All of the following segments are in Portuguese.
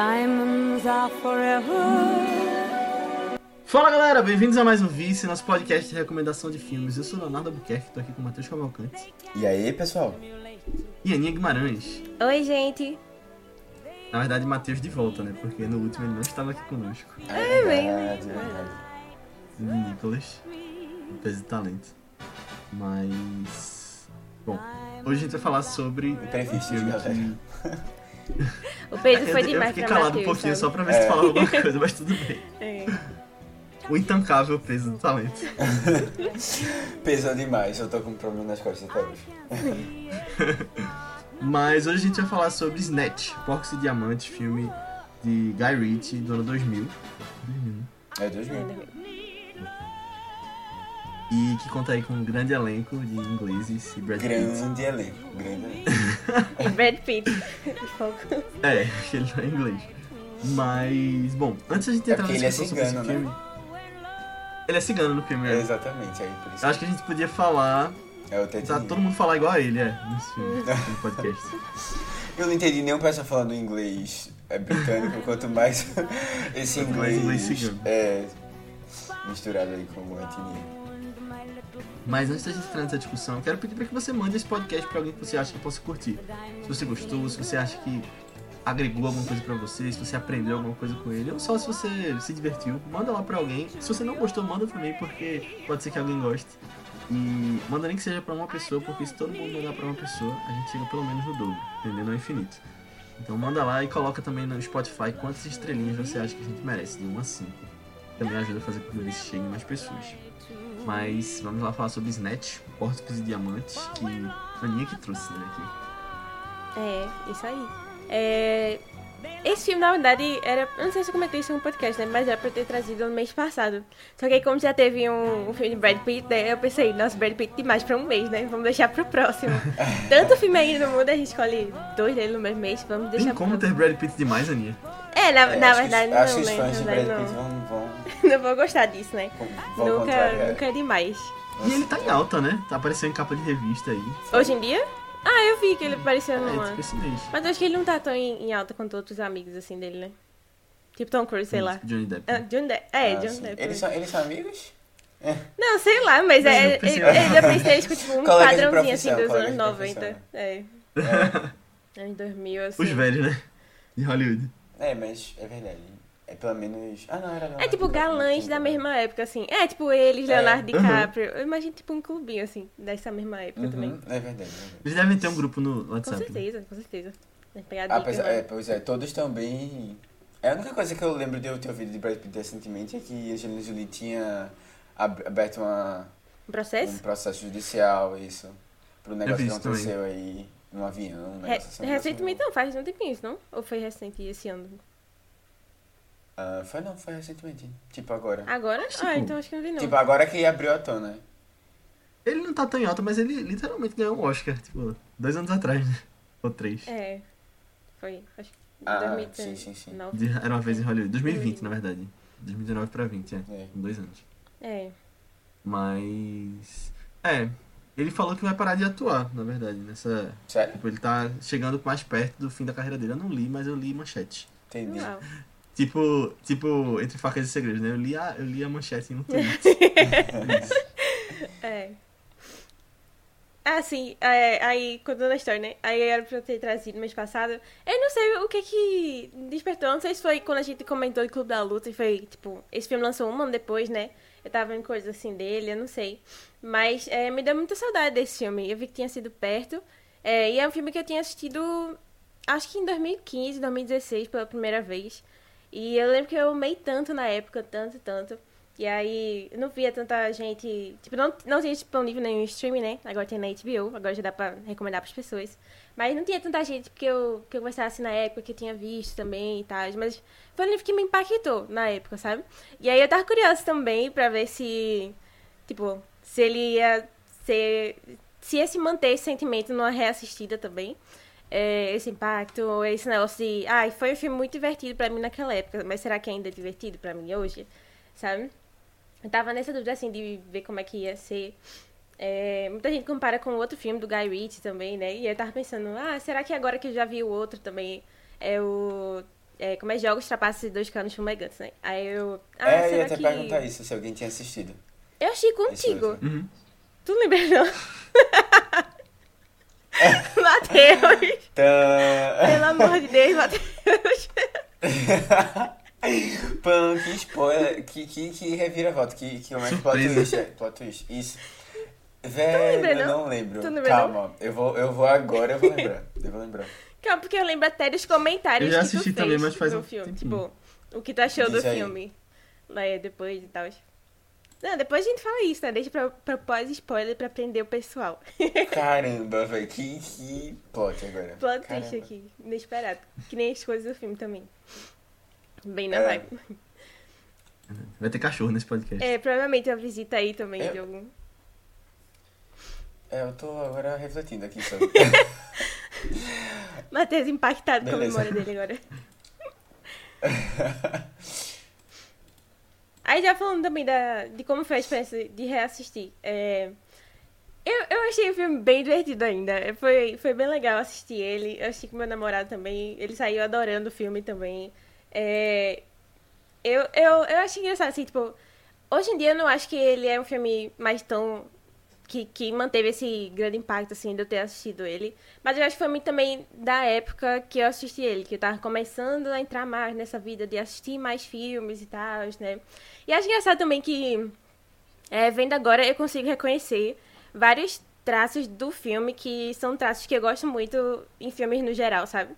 Diamonds are forever. Fala galera, bem-vindos a mais um Vice, nosso podcast de recomendação de filmes. Eu sou Leonardo Albuquerque, tô aqui com o Matheus Cavalcante E aí, pessoal? e Aninha Guimarães. Oi, gente. Na verdade, Matheus de volta, né? Porque no último ele não estava aqui conosco. É bem, verdade, é verdade. O Nicolas, um peso de talento. Mas. Bom, hoje a gente vai falar sobre. Imprevistos, um filme que- O Pedro foi eu, eu demais fiquei pra calado Matheus, um pouquinho sabe? só pra ver se É. falava alguma coisa, mas tudo bem. É. O intancável peso do talento. Pesou demais, eu tô com um problema nas costas até hoje. Mas hoje a gente vai falar sobre Snatch, Porcos e Diamantes, filme de Guy Ritchie do ano 2000. 2000, né? É 2000. E que conta aí com um grande elenco de ingleses e Brad Pitt. Grande elenco, grande elenco. Brad Pitt. É, que ele não é inglês. Mas, bom, antes a gente É entrar na porque ele é sobre esse cigano, né? filme... Ele é cigano no filme, É, né? exatamente, aí por isso. Eu acho que a gente podia falar... É o Tetinho. Tá todo mundo falar igual a ele, é, nesse filme, no podcast. Eu não entendi nenhum pessoa falando inglês é, britânico, quanto mais esse inglês, inglês é, misturado aí com o etnia. Mas antes da gente entrar nessa discussão, quero pedir pra que você mande esse podcast pra alguém que você acha que possa curtir. Se você gostou, se você acha que agregou alguma coisa pra você, se você aprendeu alguma coisa com ele, ou só se você se divertiu, manda lá pra alguém. Se você não gostou, manda também, porque pode ser que alguém goste. E manda nem que seja pra uma pessoa, porque se todo mundo mandar pra uma pessoa, a gente chega pelo menos no dobro, entendendo? Ao infinito. Então manda lá e coloca também no Spotify quantas estrelinhas você acha que a gente merece, de 1 a 5. Também ajuda a fazer com que isso chegue mais pessoas. Mas vamos lá falar sobre Snatch, Porcos e Diamantes, que a Aninha que trouxe, né, aqui. É, isso aí. É, Esse filme, na verdade, era. Eu não sei se eu comentei isso no podcast, né? Mas era pra eu ter trazido no mês passado. Só que aí, como já teve um, um filme de Brad Pitt, né? Eu pensei, nossa, Brad Pitt demais pra um mês, né? Vamos deixar pro próximo. Tanto filme aí no mundo, a gente escolhe dois dele no mesmo mês. Vamos deixar Tem pro como ter. Brad Pitt demais, Aninha? É, na, É, na acho que- verdade, acho que não, os né? fãs de verdade, Brad Pitt não. vão, Não vou gostar disso, né? vão Nunca, contrariar. nunca é demais. E ele tá em alta, né? Tá aparecendo em capa de revista aí. Hoje em dia? Ah, eu vi que ele apareceu É, numa. tipo esse mês. Mas eu acho que ele não tá tão em, em alta quanto outros amigos, assim, dele, né? Tipo Tom Cruise, sei lá. Johnny Depp. Ah, John Depp. É, Ah, John sim. Depp. Eles são, eles são amigos? Não, sei lá, mas Mas é, eu pensei- ele, ele, eu pensei, tipo, tipo, um padrãozinho, assim, dos anos de 90. profissão. É, É, anos 2000, assim. Os velhos, né? De Hollywood. é, mas é verdade. É pelo menos. Ah, não, era É tipo galãs da mesma época, assim. É, tipo eles, Leonardo Uhum. DiCaprio. Eu imagino, tipo, um clubinho, assim, dessa mesma época também. Uhum, é verdade, é verdade. Eles devem ter um grupo no Com WhatsApp. né? certeza, com certeza. Tem que pegar dicas, Apesar, né? é, pois é, todos estão bem. É a única coisa que eu lembro de eu ter ouvido de Brad Pitt recentemente é que a Angelina Jolie tinha ab- aberto uma, Um processo? um processo judicial, isso, pro negócio que isso também. aconteceu aí no avião. Um Re- assim, recentemente não, faz um tempinho isso, não? Ou foi recente esse ano? Ah, foi não, foi recentemente. Tipo agora. Agora? Tipo- Ah, então acho que não vi não. Tipo, agora que abriu a tona. Ele não tá tão em alta, mas ele literalmente ganhou um Oscar, tipo, dois anos atrás, né? Ou três. É. Foi, acho que Ah, 2019. sim, sim, sim. De- era uma vez em Hollywood. 2020, na verdade. 2019 pra 20, é. É. Dois anos. É. Mas. É. Ele falou que vai parar de atuar, na verdade, nessa. Sério? Tipo, ele tá chegando mais perto do fim da carreira dele. Eu não li, mas eu li manchete. Entendi. Uau. Tipo, tipo, entre facas e segredos, né? Eu li a, eu li a manchete no Twitter. É. Ah, sim. É, aí, contando a história, né? Aí era pra eu ter trazido mês passado. Eu não sei o que que despertou. Não sei se foi quando a gente comentou em Clube da Luta e foi, tipo, esse filme lançou um ano depois, né? Eu tava vendo coisas assim dele, eu não sei. Mas é, me deu muita saudade desse filme. Eu vi que tinha sido perto. É, e é um filme que eu tinha assistido, acho que em 2015, 2016, pela primeira vez. E eu lembro que eu amei tanto na época, tanto, tanto. E aí, eu não via tanta gente. Tipo, não, não tinha disponível nenhum streaming, né? Agora tem na HBO, agora já dá pra recomendar pras pessoas. Mas não tinha tanta gente que eu, que eu gostasse na época, que eu tinha visto também e tal. Mas foi um livro que me impactou na época, sabe? E aí eu tava curiosa também pra ver se. Tipo, se ele ia ser. Se ia se manter esse sentimento numa reassistida também. É, esse impacto, esse negócio de. Ai, foi um filme muito divertido pra mim naquela época, mas será que ainda é divertido pra mim hoje? Sabe? Eu tava nessa dúvida, assim, de ver como é que ia ser. É, muita gente compara com o outro filme do Guy Ritchie também, né? E eu tava pensando, ah, será que agora que eu já vi o outro também, é o é, como é jogos, trapaças e dois canos fumegantes, né? Aí eu. Ah, é, eu será ia até que... perguntar isso, se alguém tinha assistido. Eu achei contigo. Uhum. Tu não lembra, não? Matheus! Tá. Pelo amor de Deus, Matheus! Pão, que spoiler, que, que, que reviravolta, que, que é que plot twist é? Plot twist, isso. Velho, lembra, eu não? não lembro. Tu não lembra, Calma, eu vou, eu vou agora, eu vou lembrar. Eu vou lembrar. Calma, porque eu lembro até dos comentários Eu já que tu assisti fez também, mas faz do um filme. tempinho. Tipo, o que tu achou do Diz aí. filme. Lá é depois e tal. Não, depois a gente fala isso, né? Deixa pra, pra pós-spoiler pra prender o pessoal. Caramba, velho, que, que plot agora. Plot Caramba. twist aqui, inesperado. Que nem as coisas do filme também. Bem na É. vibe. Vai ter cachorro nesse podcast. É, provavelmente uma visita aí também É. de algum. É, eu tô agora refletindo aqui sobre. Matheus impactado com a Beleza. memória dele agora. Aí já falando também da, de como foi a experiência de reassistir. É, eu, eu achei o filme bem divertido ainda. Foi, foi bem legal assistir ele. Eu achei que meu namorado também. Ele saiu adorando o filme também. É, eu, eu, eu achei engraçado, assim, tipo... Hoje em dia eu não acho que ele é um filme mais tão... Que, que manteve esse grande impacto, assim, de eu ter assistido ele. Mas eu acho que foi muito também da época que eu assisti ele. Que eu tava começando a entrar mais nessa vida de assistir mais filmes e tal, né? E acho engraçado também que... É, vendo agora, eu consigo reconhecer vários traços do filme que são traços que eu gosto muito em filmes no geral, sabe?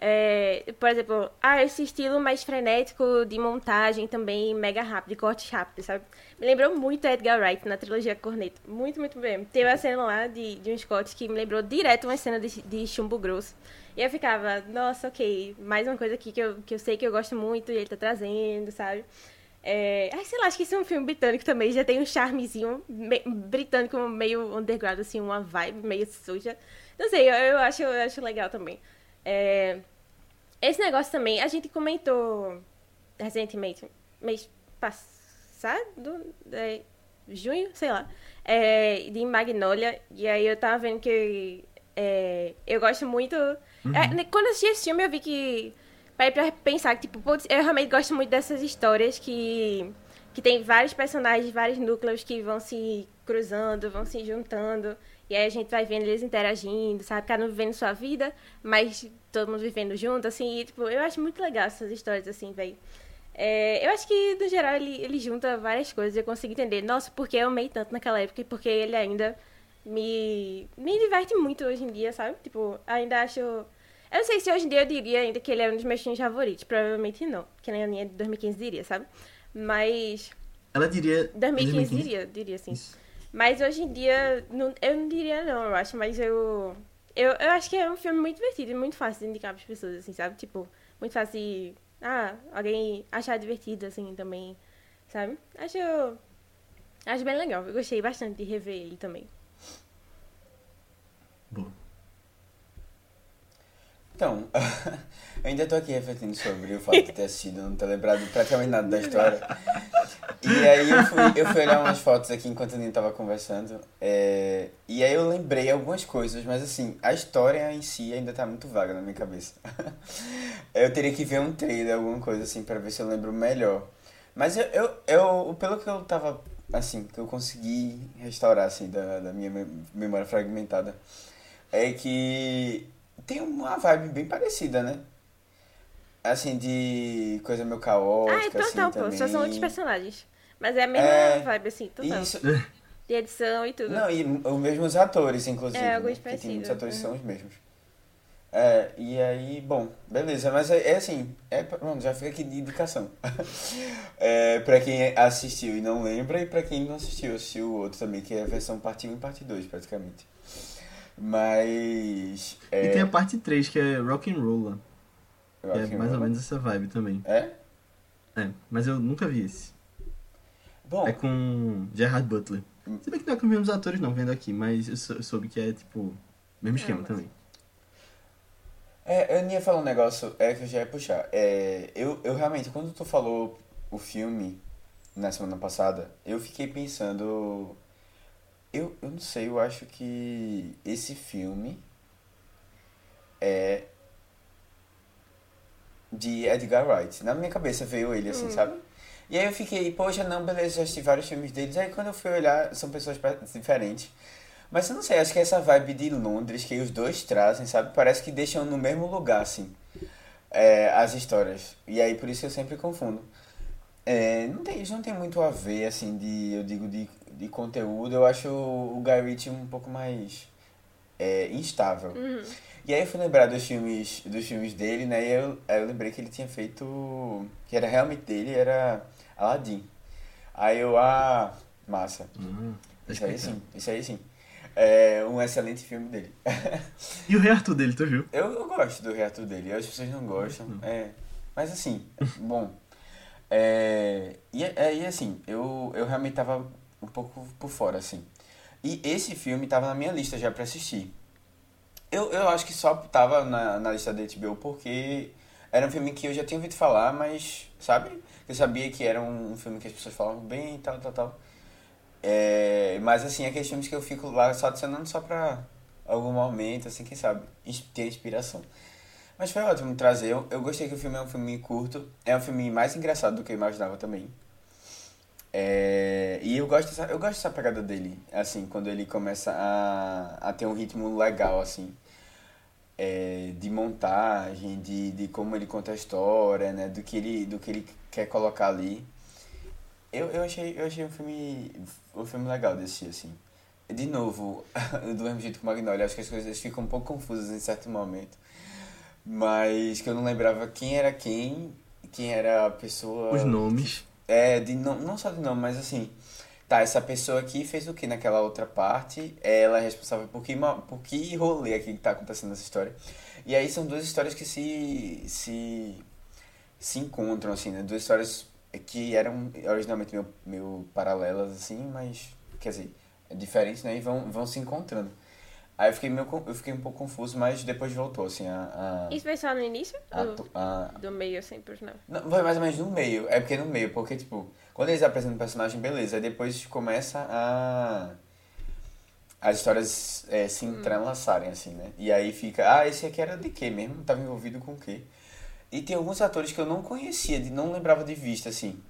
É, por exemplo, ah, esse estilo mais frenético de montagem também, mega rápido, de cortes rápidos, sabe? Me lembrou muito Edgar Wright na trilogia Corneto. Muito, muito bem. Teve a cena lá de, de uns cortes que me lembrou direto uma cena de, de chumbo grosso. E eu ficava, nossa, ok, mais uma coisa aqui que eu, que eu sei que eu gosto muito e ele tá trazendo, sabe? É... Ai, sei lá, acho que esse é um filme britânico também, já tem um charmezinho me- britânico meio underground, assim, uma vibe meio suja. Não sei, eu, eu acho, eu acho legal também. É, Esse negócio também, a gente comentou recentemente, mês passado, é, junho, sei lá, é, de Magnolia, e aí eu tava vendo que é, eu gosto muito... é, né, quando eu assisti esse filme, eu vi que... Parei pra pensar que, tipo, putz, eu realmente gosto muito dessas histórias que, que tem vários personagens, vários núcleos que vão se cruzando, vão se juntando. E aí a gente vai vendo eles interagindo, sabe? Cada um vivendo sua vida, mas todo mundo vivendo junto, assim. E, tipo, eu acho muito legal essas histórias, assim, velho. É, eu acho que, no geral, ele, ele junta várias coisas. Eu consigo entender, nossa, porque eu amei tanto naquela época e porque ele ainda me, me diverte muito hoje em dia, sabe? Tipo, ainda acho... Eu não sei se hoje em dia eu diria ainda que ele é um dos meus filmes favoritos. Provavelmente não. Que nem a minha de 2015 diria, sabe? Mas... Ela diria. 2015 diria, diria sim. Mas hoje em dia, não- eu não diria não, eu acho, mas eu, eu. Eu acho que é um filme muito divertido e muito fácil de indicar para as pessoas, assim, sabe? Tipo, muito fácil de. Ah, alguém achar divertido, assim, também, sabe? Acho. Acho bem legal. Eu gostei bastante de rever ele também. Boa. Então, eu ainda tô aqui refletindo sobre o fato de ter assistido, não ter lembrado praticamente nada da história. E aí eu fui, eu fui olhar umas fotos aqui enquanto a gente tava conversando. é, e aí eu lembrei algumas coisas, mas assim, a história em si ainda tá muito vaga na minha cabeça. Eu teria que ver um trailer, alguma coisa assim, pra ver se eu lembro melhor. Mas eu, eu, eu pelo que eu tava, assim, que eu consegui restaurar, assim, da, da minha mem- memória fragmentada, é que tem uma vibe bem parecida, né? Assim, de coisa meio caótica, ah, é total, assim, pô. também. Só são outros personagens. Mas é a mesma É, vibe, assim, total. Isso, De edição e tudo. não, e os mesmos atores, inclusive. É, né? alguns Porque tem muitos parecidos, atores uhum. são os mesmos. É, e aí, bom, beleza, mas é, é assim, é, pronto, já fica aqui de indicação. é, pra quem assistiu e não lembra, e pra quem não assistiu, assistiu o outro também, que é a versão parte 1 e parte 2, praticamente. Mas. É, E tem a parte 3, que é Rock and Roll lá. é mais ou não- menos essa vibe também. É? É, mas eu nunca vi esse. Bom, É com Gerard Butler. Se bem que não é com os mesmos atores não, vendo aqui, mas eu sou- eu soube que é tipo. Mesmo esquema mas- também. É, eu ia falar um negócio é, que eu já ia puxar. É, eu, eu realmente, quando tu falou o filme na semana passada, eu fiquei pensando. Eu, eu não sei, eu acho que esse filme é de Edgar Wright. Na minha cabeça veio ele, assim, sabe? E aí eu fiquei, poxa, não, beleza, já assisti vários filmes deles. Aí quando eu fui olhar, são pessoas diferentes. Mas eu não sei, acho que essa vibe de Londres que os dois trazem, sabe? Parece que deixam no mesmo lugar, assim, é, as histórias. E aí por isso eu sempre confundo. É, não tem, isso não tem muito a ver, assim, de, eu digo, de, de conteúdo. Eu acho o Guy Ritchie um pouco mais é, instável. E aí eu fui lembrar dos filmes, dos filmes dele, né? E eu, aí eu lembrei que ele tinha feito. que era realmente dele, era Aladdin. Aí eu, ah, massa. Hum, tá Isso aí sim, isso aí sim. É um excelente filme dele. E o Rei Arthur dele, tu viu? Eu, eu gosto do reator dele, as pessoas não gostam. É, mas assim, bom. É, e, é, e assim, eu, eu realmente tava um pouco por fora, assim. E esse filme tava na minha lista já pra assistir. Eu, eu acho que só tava na, na lista da HBO porque era um filme que eu já tinha ouvido falar, mas, sabe? Eu sabia que era um filme que as pessoas falavam bem e tal, tal, tal. É, mas assim, aqueles filmes que eu fico lá só adicionando só pra algum momento, assim, quem sabe, ter inspiração. Mas foi ótimo trazer. Eu, eu gostei que o filme é um filme curto. É um filme mais engraçado do que eu imaginava também. É, e eu gosto, dessa, eu gosto dessa pegada dele, assim, quando ele começa a, a ter um ritmo legal, assim, é, de montagem, de, de como ele conta a história, né, do que ele, do que ele quer colocar ali. Eu, eu, achei, eu achei um filme, um filme legal de assistir, assim. De novo, do mesmo jeito que o Magnolia, acho que as coisas ficam um pouco confusas em certo momento. Mas que eu não lembrava quem era quem, quem era a pessoa. Os nomes. É, de, não, não só de nome, mas assim. Tá, essa pessoa aqui fez o que naquela outra parte? Ela é responsável por que, por que rolê aqui que tá acontecendo nessa história? E aí são duas histórias que se. se. se encontram, assim, né? Duas histórias que eram originalmente meio, meio paralelas, assim, mas. quer dizer, diferentes, né? E vão, vão se encontrando. Aí eu fiquei, meio, eu fiquei um pouco confuso, mas depois voltou, assim, a. a, Isso foi só no início? a, Do, a, do meio, sempre, não. não, foi mais ou menos no meio. É porque no meio, porque, tipo, quando eles apresentam o personagem, beleza. Aí depois começa a. As histórias é, se entrelaçarem, assim, né? E aí fica, ah, esse aqui era de quê mesmo? Tava envolvido com o quê? E tem alguns atores que eu não conhecia, de, não lembrava de vista, assim.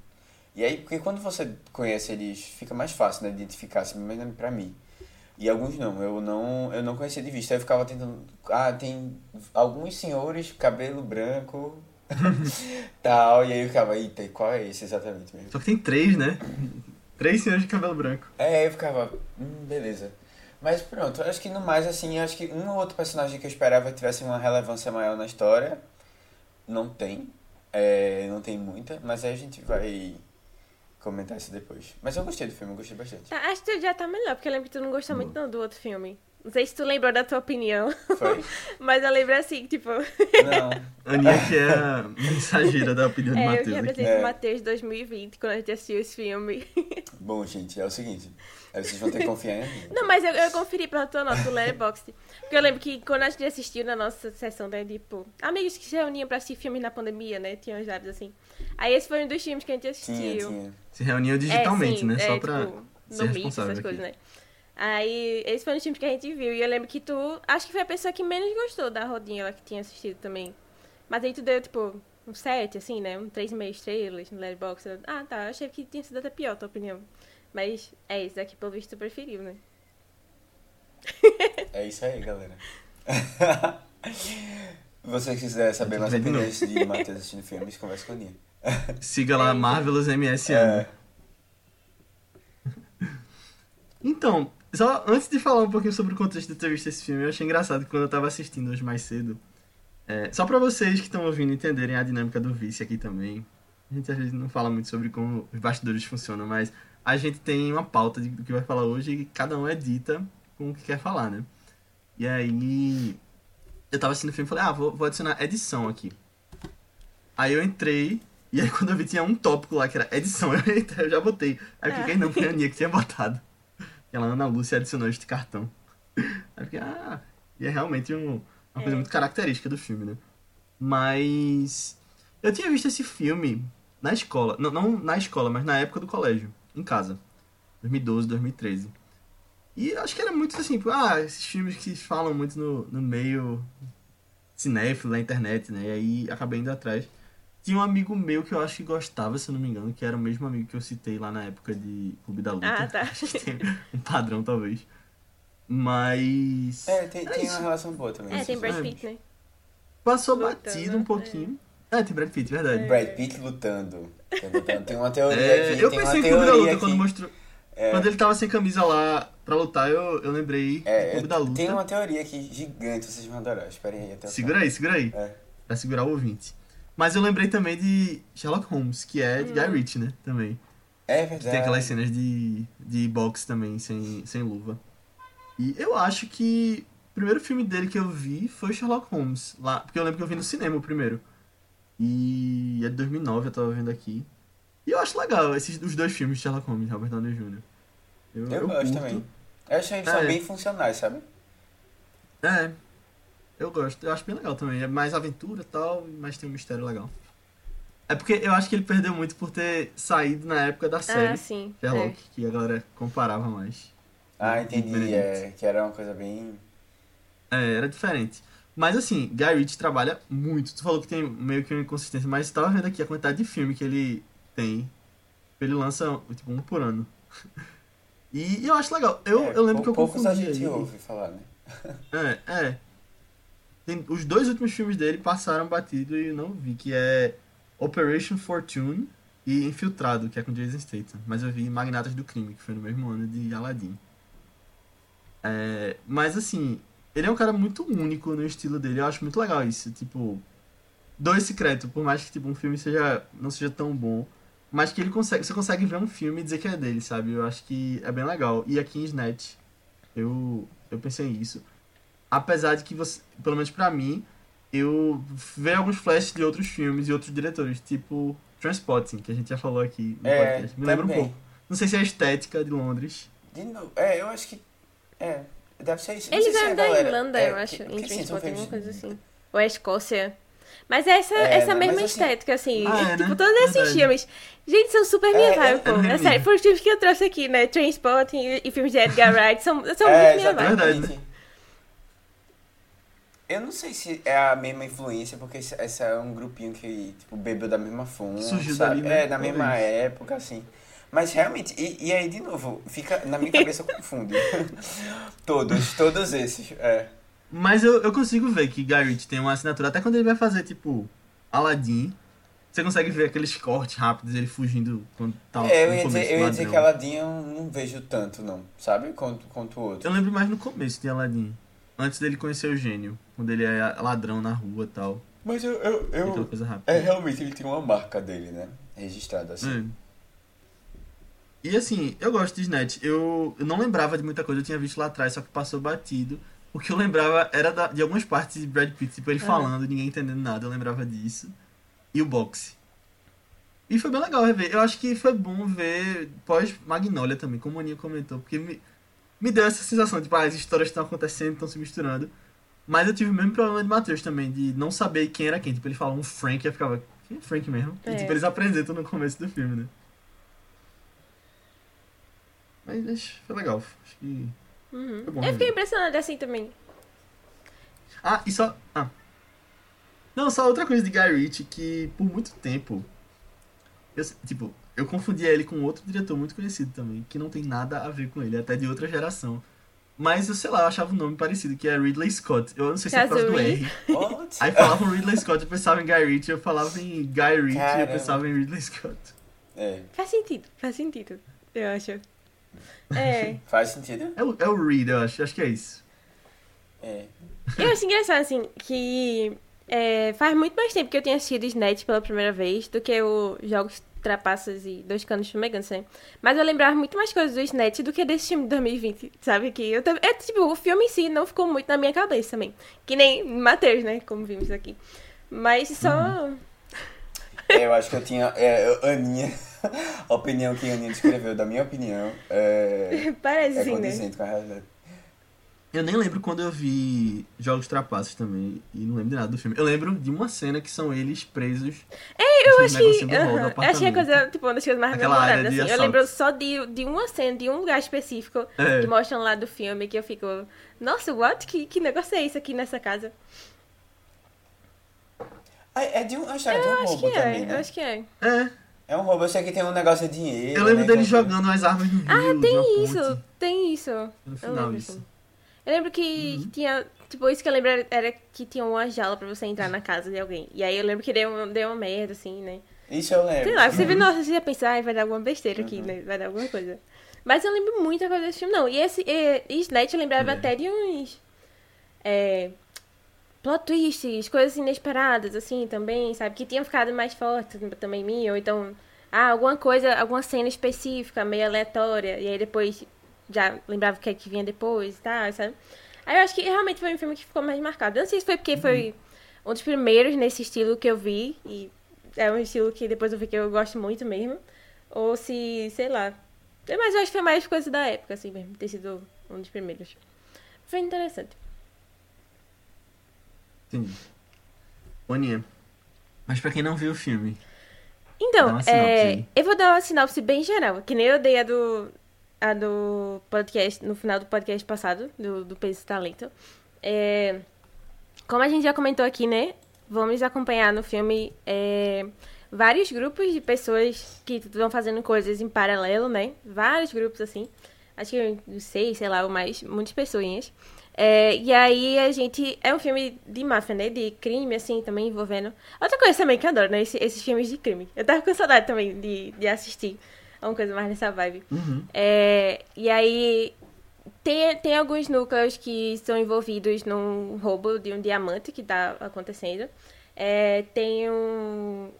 E aí, porque quando você conhece eles, fica mais fácil, né? de Identificar, assim, mesmo pra mim. E alguns não, eu não, eu não conhecia de vista. Aí eu ficava tentando. Ah, tem alguns senhores, cabelo branco, tal. E aí eu ficava, eita, e qual é esse exatamente mesmo? Só que tem três, né? Três senhores de cabelo branco. É, eu ficava, hum, beleza. Mas pronto, acho que no mais, assim, acho que um ou outro personagem que eu esperava tivesse uma relevância maior na história, não tem. É, não tem muita, mas aí a gente vai comentar isso depois. Mas eu gostei do filme, eu gostei bastante. Tá, acho que tu já tá melhor, porque eu lembro que tu não gostou muito não, do outro filme. Não sei se tu lembrou da tua opinião, Foi? mas eu lembro assim, tipo... Não. Aninha que é a mensageira da opinião de É, eu que Matheus aqui. represento É. o Matheus 2020, quando a gente assistiu esse filme. Bom, gente, é o seguinte. Aí vocês vão ter que confiar em mim. Não, mas eu, eu conferi pela tua nota do Letterboxd. Porque eu lembro que quando a gente assistiu na nossa sessão, né, tipo, amigos que se reuniam pra assistir filmes na pandemia, né, tinham os lábios assim. Aí esse foi um dos filmes que a gente assistiu. Tinha, tinha. Se reuniu digitalmente, é, sim, né? é, Só pra tipo, ser no Meet, essas aqui. coisas, né. Aí, esse foi um dos filmes que a gente viu. E eu lembro que tu, acho que foi a pessoa que menos gostou da rodinha lá que tinha assistido também. Mas aí tu deu, tipo, um 7, assim, né, um 3,5 estrelas no Letterboxd. Ah, tá, eu achei que tinha sido até pior a tua opinião. Mas é isso daqui, pelo visto, tu preferiu, né. É isso aí, galera. Você que quiser saber mais opiniões de Matheus assistindo filmes, conversa com a Nia. Siga lá, É. Marvelous MSN. É, Então, só antes de falar um pouquinho sobre o contexto de ter visto esse filme, eu achei engraçado que quando eu tava assistindo hoje mais cedo, é, só pra vocês que estão ouvindo entenderem a dinâmica do vice aqui também, a gente às vezes não fala muito sobre como os bastidores funcionam, mas a gente tem uma pauta de- do que vai falar hoje e cada um edita com o que quer falar, né? E aí, eu tava assistindo o filme e falei, ah, vou, vou adicionar edição aqui. Aí eu entrei, e aí quando eu vi tinha um tópico lá que era edição, eu, eu já botei. Aí eu cliquei, não, foi a Aninha que tinha botado. E ela, Ana Lúcia, adicionou este cartão. Aí eu fiquei, ah, e é realmente um- uma coisa É. muito característica do filme, né? Mas eu tinha visto esse filme na escola, não, não na escola, mas na época do colégio, em casa. 2012, 2013. E acho que era muito assim, tipo, ah, esses filmes que falam muito no, no meio cinéfilo na internet, né? E aí acabei indo atrás. Tinha um amigo meu que eu acho que gostava, se eu não me engano, que era o mesmo amigo que eu citei lá na época de Clube da Luta. Ah, tá. Acho que tem um padrão, talvez. Mas. É, tem, É tem uma relação boa também. É, tem assim. Brad É. Pitt, né? Passou Lutando, batido um é. pouquinho. É, tem Brad Pitt, verdade. Brad Pitt lutando. Tem uma teoria É, aqui. eu tem pensei uma em Clube da Luta aqui. quando mostrou. É, Quando ele tava sem camisa lá pra lutar, eu, eu lembrei do é, Clube da Luta. tem uma teoria aqui gigante, vocês vão adorar. Espera aí até o Segura aí, segura aí. É. Pra segurar o ouvinte. Mas eu lembrei também de Sherlock Holmes, que é de Guy Hum. Ritchie, né? Também. É Que verdade. tem aquelas cenas de, de boxe também, sem, sem luva. E eu acho que o primeiro filme dele que eu vi foi Sherlock Holmes. Lá, porque eu lembro que eu vi no cinema o primeiro. E é de 2009, eu tava vendo aqui. E eu acho legal esses, os dois filmes de Sherlock Holmes, Robert Downey Jr. Eu, Eu, gosto curto. também. Eu acho que eles são É. bem funcionais, sabe? É, eu gosto. Eu acho bem legal também. É mais aventura e tal, mas tem um mistério legal. É porque eu acho que ele perdeu muito por ter saído na época da série Ah, sim. Sherlock, que a galera comparava mais. Ah, entendi. É, que era uma coisa bem. É, era diferente. Mas assim, Guy Ritchie trabalha muito. Tu falou que tem meio que uma inconsistência, mas tava vendo aqui a quantidade de filme que ele tem. Ele lança, tipo, um por ano. E, eu acho legal. Eu, é, eu lembro que eu poucos a confundi gente aí. ouve falar, né? É, é. Tem- os dois últimos filmes dele passaram batido e eu não vi, que é Operation Fortune e Infiltrado, que é com Jason Statham. Mas eu vi Magnatas do Crime, que foi no mesmo ano de Aladdin. É, mas assim, ele é um cara muito único no estilo dele, eu acho muito legal isso. Tipo, dou esse crédito, por mais que tipo, um filme seja, não seja tão bom, mas que ele consegue, você consegue ver um filme e dizer que é dele, sabe? Eu acho que é bem legal. E aqui em Snatch, eu, eu pensei nisso. Apesar de que você, pelo menos pra mim, eu vejo alguns flashes de outros filmes e outros diretores, tipo Transpotting, que a gente já falou aqui no É, podcast. Me lembra um pouco. Não sei se é a estética de Londres. De novo, é, eu acho que. É, deve ser isso. Não Eles eram a da galera- Irlanda, é, eu acho, que- em assim, alguma coisa assim. Ou a Escócia. Mas é essa, É, essa né, mesma mas assim- estética, assim. Ah, é, tipo, né? todos esses Verdade. filmes. Gente, são super minha É, vibe, é pô. É, sério, foram os filmes que eu trouxe aqui, né? Transporting e, e filmes de Edgar Wright são, são É, muito minha vibe. Verdade. Eu não sei se é a mesma influência, porque esse, esse é um grupinho que, tipo, bebeu da mesma fonte, Surgiu sabe? dali? É, na mesma época, assim. Mas realmente, e, e aí, de novo, fica na minha cabeça confunde. todos, todos esses, é. Mas eu, eu consigo ver que Guy Ritchie tem uma assinatura, até quando ele vai fazer, tipo, Aladdin, você consegue ver aqueles cortes rápidos, ele fugindo quando tá é, eu no ia começo dizer, eu ia dizer que. Aladdin eu não vejo tanto, não, sabe? Quanto, quanto o outro. Eu lembro mais no começo de Aladdin. Antes dele conhecer o gênio, quando ele é ladrão na rua e tal. Mas eu, eu, eu é, realmente ele tem uma marca dele, né? Registrada assim. É. E assim, eu gosto de Snatch. Eu, eu não lembrava de muita coisa, eu tinha visto lá atrás, só que passou batido. O que eu lembrava era da- de algumas partes de Brad Pitt, tipo ele Aham. falando, ninguém entendendo nada, eu lembrava disso. E o boxe. E foi bem legal rever. Eu acho que foi bom ver pós Magnolia também, como a Aninha comentou, porque me, me deu essa sensação, tipo, ah, as histórias estão acontecendo, estão se misturando. Mas eu tive o mesmo problema de Matheus também, de não saber quem era quem. Tipo, ele falava um Frank e eu ficava, quem é Frank mesmo? E É. tipo, eles apresentam no começo do filme, né? Mas acho- foi legal. Acho que. Uhum. Foi bom Eu fiquei impressionada assim também. Ah, e só. Ah. Não, só outra coisa de Guy Ritchie que por muito tempo. Eu, tipo, eu confundia ele com outro diretor muito conhecido também, que não tem nada a ver com ele, até de outra geração. Mas eu sei lá, eu achava o nome parecido, que é Ridley Scott. Eu não sei se é por causa do. R. Aí falavam Ridley Scott, eu pensava em Guy Ritchie, eu falava em Guy Ritchie, eu Caramba. pensava em Ridley Scott. É, Faz sentido, faz sentido. Eu acho. É. faz sentido. É o, é o Reed, eu acho, acho que é isso. É. Eu acho engraçado, assim, que é, faz muito mais tempo que eu tenho assistido Snatch pela primeira vez do que o Jogos Trapaças e Dois Canos Fumegantes, né? Mas eu lembrava muito mais coisas do Snatch do que desse filme de 2020, sabe? Que eu é, tipo, o filme em si não ficou muito na minha cabeça também. Que nem Matheus, né? Como vimos aqui. Mas só... É, Eu acho que eu tinha. É, Aninha. A opinião que a Aninha descreveu da minha opinião é, Parece é assim, né? com a realidade. Eu nem lembro quando eu vi Jogos Trapaços também, e não lembro de nada do filme. Eu lembro de uma cena que são eles presos. É, eu do aham, eu achei a coisa, tipo, uma das coisas mais Aquela memoráveis, de assim. Eu lembro só de, de uma cena, de um lugar específico É. que mostram lá do filme que eu fico. Nossa, what? Que, que negócio é isso aqui nessa casa? Ah, é de um, a história de um Eu acho roubo que é, também, eu né? acho que é. É, É um roubo, eu sei que tem um negócio de dinheiro. eu lembro né, dele é- jogando as armas no rio. Ah, tem ponte. isso, tem isso. No Eu final, lembro, isso. Eu lembro que que tinha. Tipo, isso que eu lembro era- que tinha uma jaula pra você entrar na casa de alguém. E aí eu lembro que deu, deu uma merda, assim, né? Isso eu lembro. Sei lá, você vê, nossa, você ia pensar, ai, vai dar alguma besteira aqui, Uhum. né? Vai dar alguma coisa. Mas eu lembro muita coisa desse filme, não. E esse e, e Snatch eu lembrava É. até de uns. É, plot twists, coisas inesperadas, assim, também, sabe? Que tinham ficado mais fortes também em mim, ou então. Ah, alguma coisa, alguma cena específica, meio aleatória, e aí depois já lembrava o que é que vinha depois e tal, sabe? Aí eu acho que realmente foi um filme que ficou mais marcado. Eu não sei se foi porque foi um dos primeiros nesse estilo que eu vi, e é um estilo que depois eu vi que eu gosto muito mesmo, ou se, sei lá. Mas eu acho que foi mais coisa da época, assim mesmo, ter sido um dos primeiros. Foi interessante. Entendi. Boninha. Mas pra quem não viu o filme, Então, é, eu vou dar uma sinopse bem geral, que nem eu dei a do, a do podcast, no final do podcast passado, do, do Peso e Talento. É, como a gente já comentou aqui, né? Vamos acompanhar no filme é, vários grupos de pessoas que estão fazendo coisas em paralelo, né? Vários grupos, assim. Acho que uns seis, sei lá, ou mais, muitas pessoinhas. É, e aí a gente. É um filme de máfia, né? De crime, assim, também envolvendo. Outra coisa também que eu adoro, né? Esse- esses filmes de crime. Eu tava com saudade também de, de assistir uma coisa mais nessa vibe. Uhum. É, e aí tem, tem alguns núcleos que estão envolvidos num roubo de um diamante que tá acontecendo. É, tem um.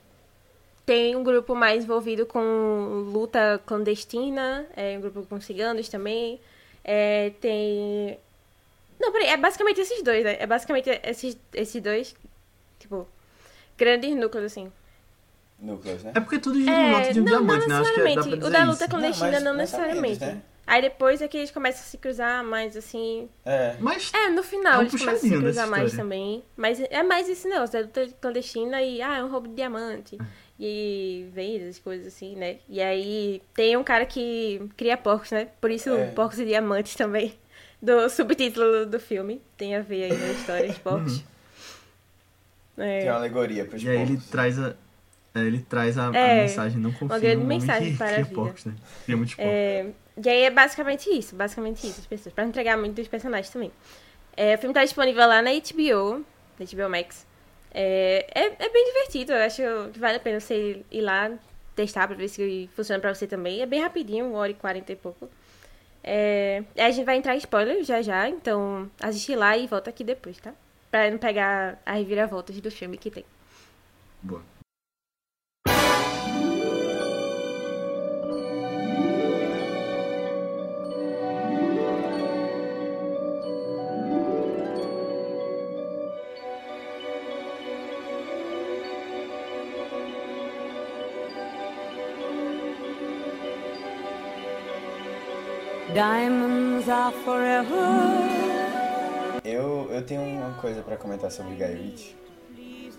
Tem um grupo mais envolvido com luta clandestina, é um grupo com ciganos também. É, tem. Não, peraí, é basicamente esses dois, né? É basicamente esses, esses dois, tipo, grandes núcleos, assim. Núcleos, né? É porque tudo gira em volta de um não, diamante, não né? Acho que é- dá pra necessariamente. dizer o da isso. luta clandestina mas não, mais ou menos, necessariamente. né? Aí depois é que eles começam a se cruzar mais, assim. É. Mas É, no final É um eles começam a se cruzar mais história. também. Mas é mais esse negócio, da luta clandestina e, ah, é um roubo de diamante. E vendas, coisas assim, né? E aí tem um cara que cria porcos, né? Por isso, É. porcos e diamantes também. Do subtítulo do filme. Tem a ver aí na história de porcos. É. Tem uma alegoria pros E aí ele traz a. é, ele traz a, a É, mensagem, não confia grande no homem mensagem que para a cria vida. porcos, né? Cria muitos porcos. É, e aí é basicamente isso, basicamente isso, as pessoas. Pra entregar muito dos personagens também. É, o filme tá disponível lá na HBO, na HBO Max. É, é, é bem divertido, eu acho que vale a pena você ir lá testar pra ver se funciona pra você também. É bem rapidinho, uma hora e quarenta e pouco. É, a gente vai entrar em spoiler já já, então assiste lá e volta aqui depois, tá? Pra não pegar as reviravoltas do filme que tem. Boa. Diamonds are forever. Eu, eu tenho uma coisa pra comentar sobre Guy Ritchie.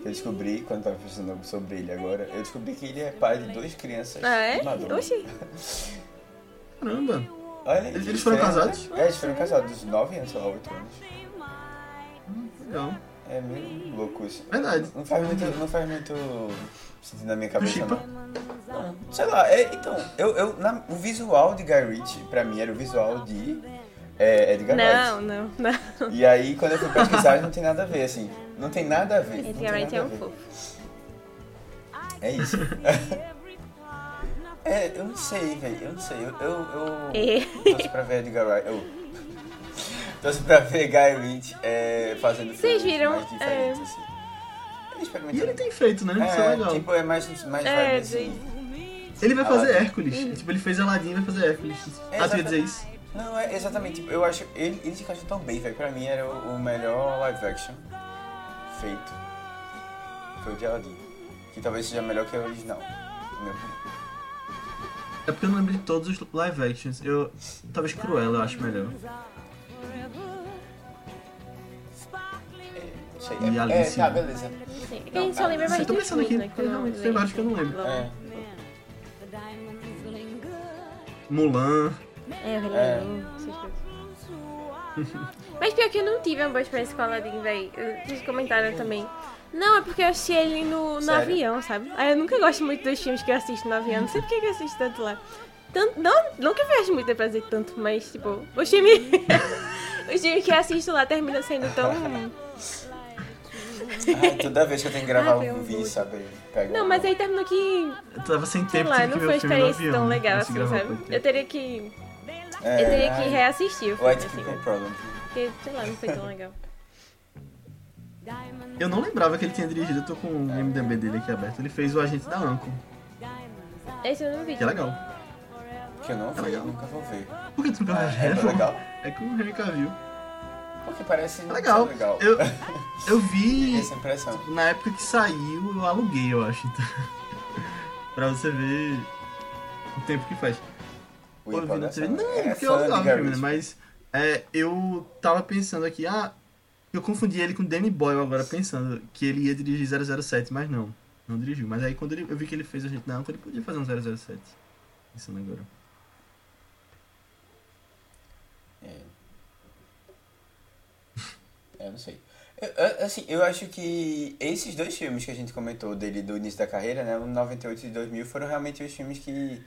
Eu descobri, quando tava pensando sobre ele agora, eu descobri que ele é pai de duas crianças. Ah, é? maduras. Oxi. Caramba! Olha, Eles que foram diferente. casados? É, eles foram casados, dos 9 anos, sei lá, 8 anos. Legal. É meio louco isso. Verdade. Não faz muito, não faz muito sentido na minha cabeça, não. Não, sei lá, é, então, eu, eu, na- o visual de Guy Ritchie, pra mim, era o visual de é, Edgar Não, Wright. não, não. E aí, quando eu fui pesquisar, não tem nada a ver, assim. Não tem nada a ver. não Edgar Wright é um fofo. É isso. é, eu não sei, velho. Eu não sei. Eu, eu, eu É. torço pra ver Edgar Wright. Eu torço pra ver Guy Ritchie é, fazendo Vocês filmes viram, mais diferentes, assim. Ele E ele tem feito, né? Isso é É, legal. tipo, é mais, mais É, vibe, assim. Ele vai fazer Aladdin. Hércules. Tipo, ele fez Aladdin e vai fazer Hércules. Ah, tu ia dizer isso? Não, é exatamente. Tipo, eu acho. Ele, ele se encaixou tão bem, velho. Pra mim era o, o melhor live action feito. Foi o de Aladdin. Que talvez seja melhor que o original. na minha opinião. É porque eu não lembro de todos os live actions. Eu. Talvez Cruella eu acho melhor. Não sei. E É, Alice. é, tá, beleza. Sim, é que a gente só lembra mais Eu tô dos pensando aqui, né? realmente tem vários que eu não lembro. É. Mulan. É, Rei É. Mas pior que eu não tive uma boa experiência com Aladdin, véi. Vocês comentaram também. Não, é porque eu assisti ele no, no avião, sabe? Aí eu nunca gosto muito dos filmes que eu assisto no avião. Não sei por que que eu assisto tanto lá. Tanto, não, não que eu vejo muito pra dizer tanto, mas, tipo, os filmes. os filmes que eu assisto lá terminam sendo tão. Ai, toda vez que eu tenho que gravar Ah, um vídeo, sabe? Pego Não, mas aí terminou que. Eu tava sem tempo, lá, não que foi uma o experiência tão legal assim, sabe? Eu teria que. É, Eu teria que reassistir o filme, White assim. people problem. Porque, sei lá, não foi tão legal. Eu não lembrava que ele tinha dirigido, eu tô com o MDB dele aqui aberto. Ele fez o Agente da Anco, Esse eu não vi. que é legal. Que eu não vi, legal. nunca vou ver. Por que tu nunca vai É ver? legal. É com o Henry Cavill. Porque parece É legal. legal. Eu, eu vi Essa impressão. na época que saiu, eu aluguei, eu acho. Então, pra você ver o tempo que faz. O eu TV. Não, É porque eu alugava o filme, né? Mas é, eu tava pensando aqui, ah, eu confundi ele com Danny Boyle agora, pensando que ele ia dirigir 007, mas não. Não dirigiu. Mas aí quando ele- eu vi que ele fez a gente Anco, ele podia fazer um 007. Pensando agora. É. É, eu não sei. Eu, assim, eu acho que esses dois filmes que a gente comentou dele do início da carreira, né? O 98 e 2000 foram realmente os filmes que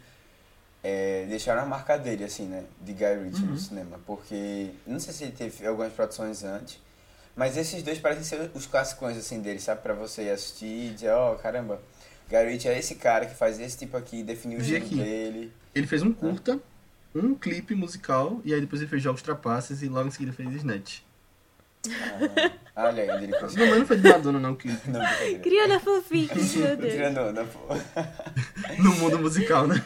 é, deixaram a marca dele, assim, né? De Guy Ritchie Uhum. no cinema. Porque, não sei se ele teve algumas produções antes, mas esses dois parecem ser os classicões, assim, dele, sabe? Pra você assistir e dizer, ó, caramba, Guy Ritchie é esse cara que faz esse tipo aqui, definiu o aqui. dele. Ele fez um curta, um clipe musical, e aí depois ele fez Jogos Trapaces e logo em seguida fez Snatch. Ah, olha aí, ele Não, mas não foi de Madonna não, clipe. Não, brincadeira. Criando a fanfic, meu Deus. Pô. No mundo musical, né?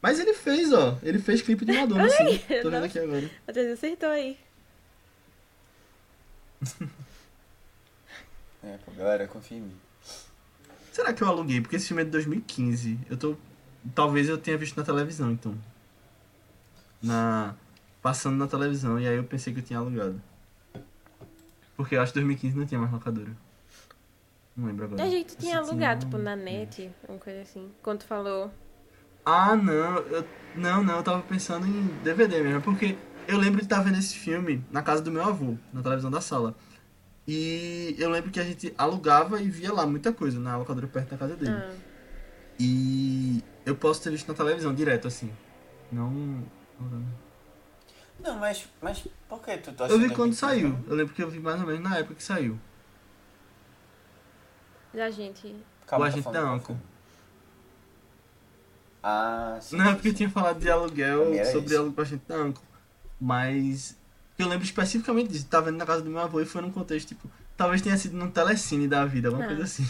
Mas ele fez, ó. Ele fez clipe de Madonna, sim. Tô vendo aqui agora. Até acertou aí. é, pô, galera, confia em mim. Será que eu aluguei? Porque esse filme é de 2015. Eu tô. Talvez eu tenha visto na televisão, então. Na. Passando na televisão, e aí eu pensei que eu tinha alugado. Porque eu acho que 2015 não tinha mais locadora. Não lembro agora. A gente tinha Se alugado, tinha- tipo, na net, uma coisa assim. Quando falou. Ah, não. Eu... Não, não, eu tava pensando em DVD mesmo. Porque eu lembro de estar vendo esse filme na casa do meu avô, na televisão da sala. E eu lembro que a gente alugava e via lá muita coisa na locadora perto da casa dele. Ah, E eu posso ter visto na televisão direto, assim. Não. Não, mas, mas por que tu tá Eu vi quando saiu. Eu lembro que eu vi mais ou menos na época que saiu. da gente. Calma, O tá Agente falando da Anco. Ah, sim. Não é sim, porque eu tinha falado de aluguel sobre isso. aluguel pra gente da Anco. Mas. Eu lembro especificamente disso. Tava indo na casa do meu avô e foi num contexto, tipo. Talvez tenha sido num telecine da vida, alguma Ah. coisa assim.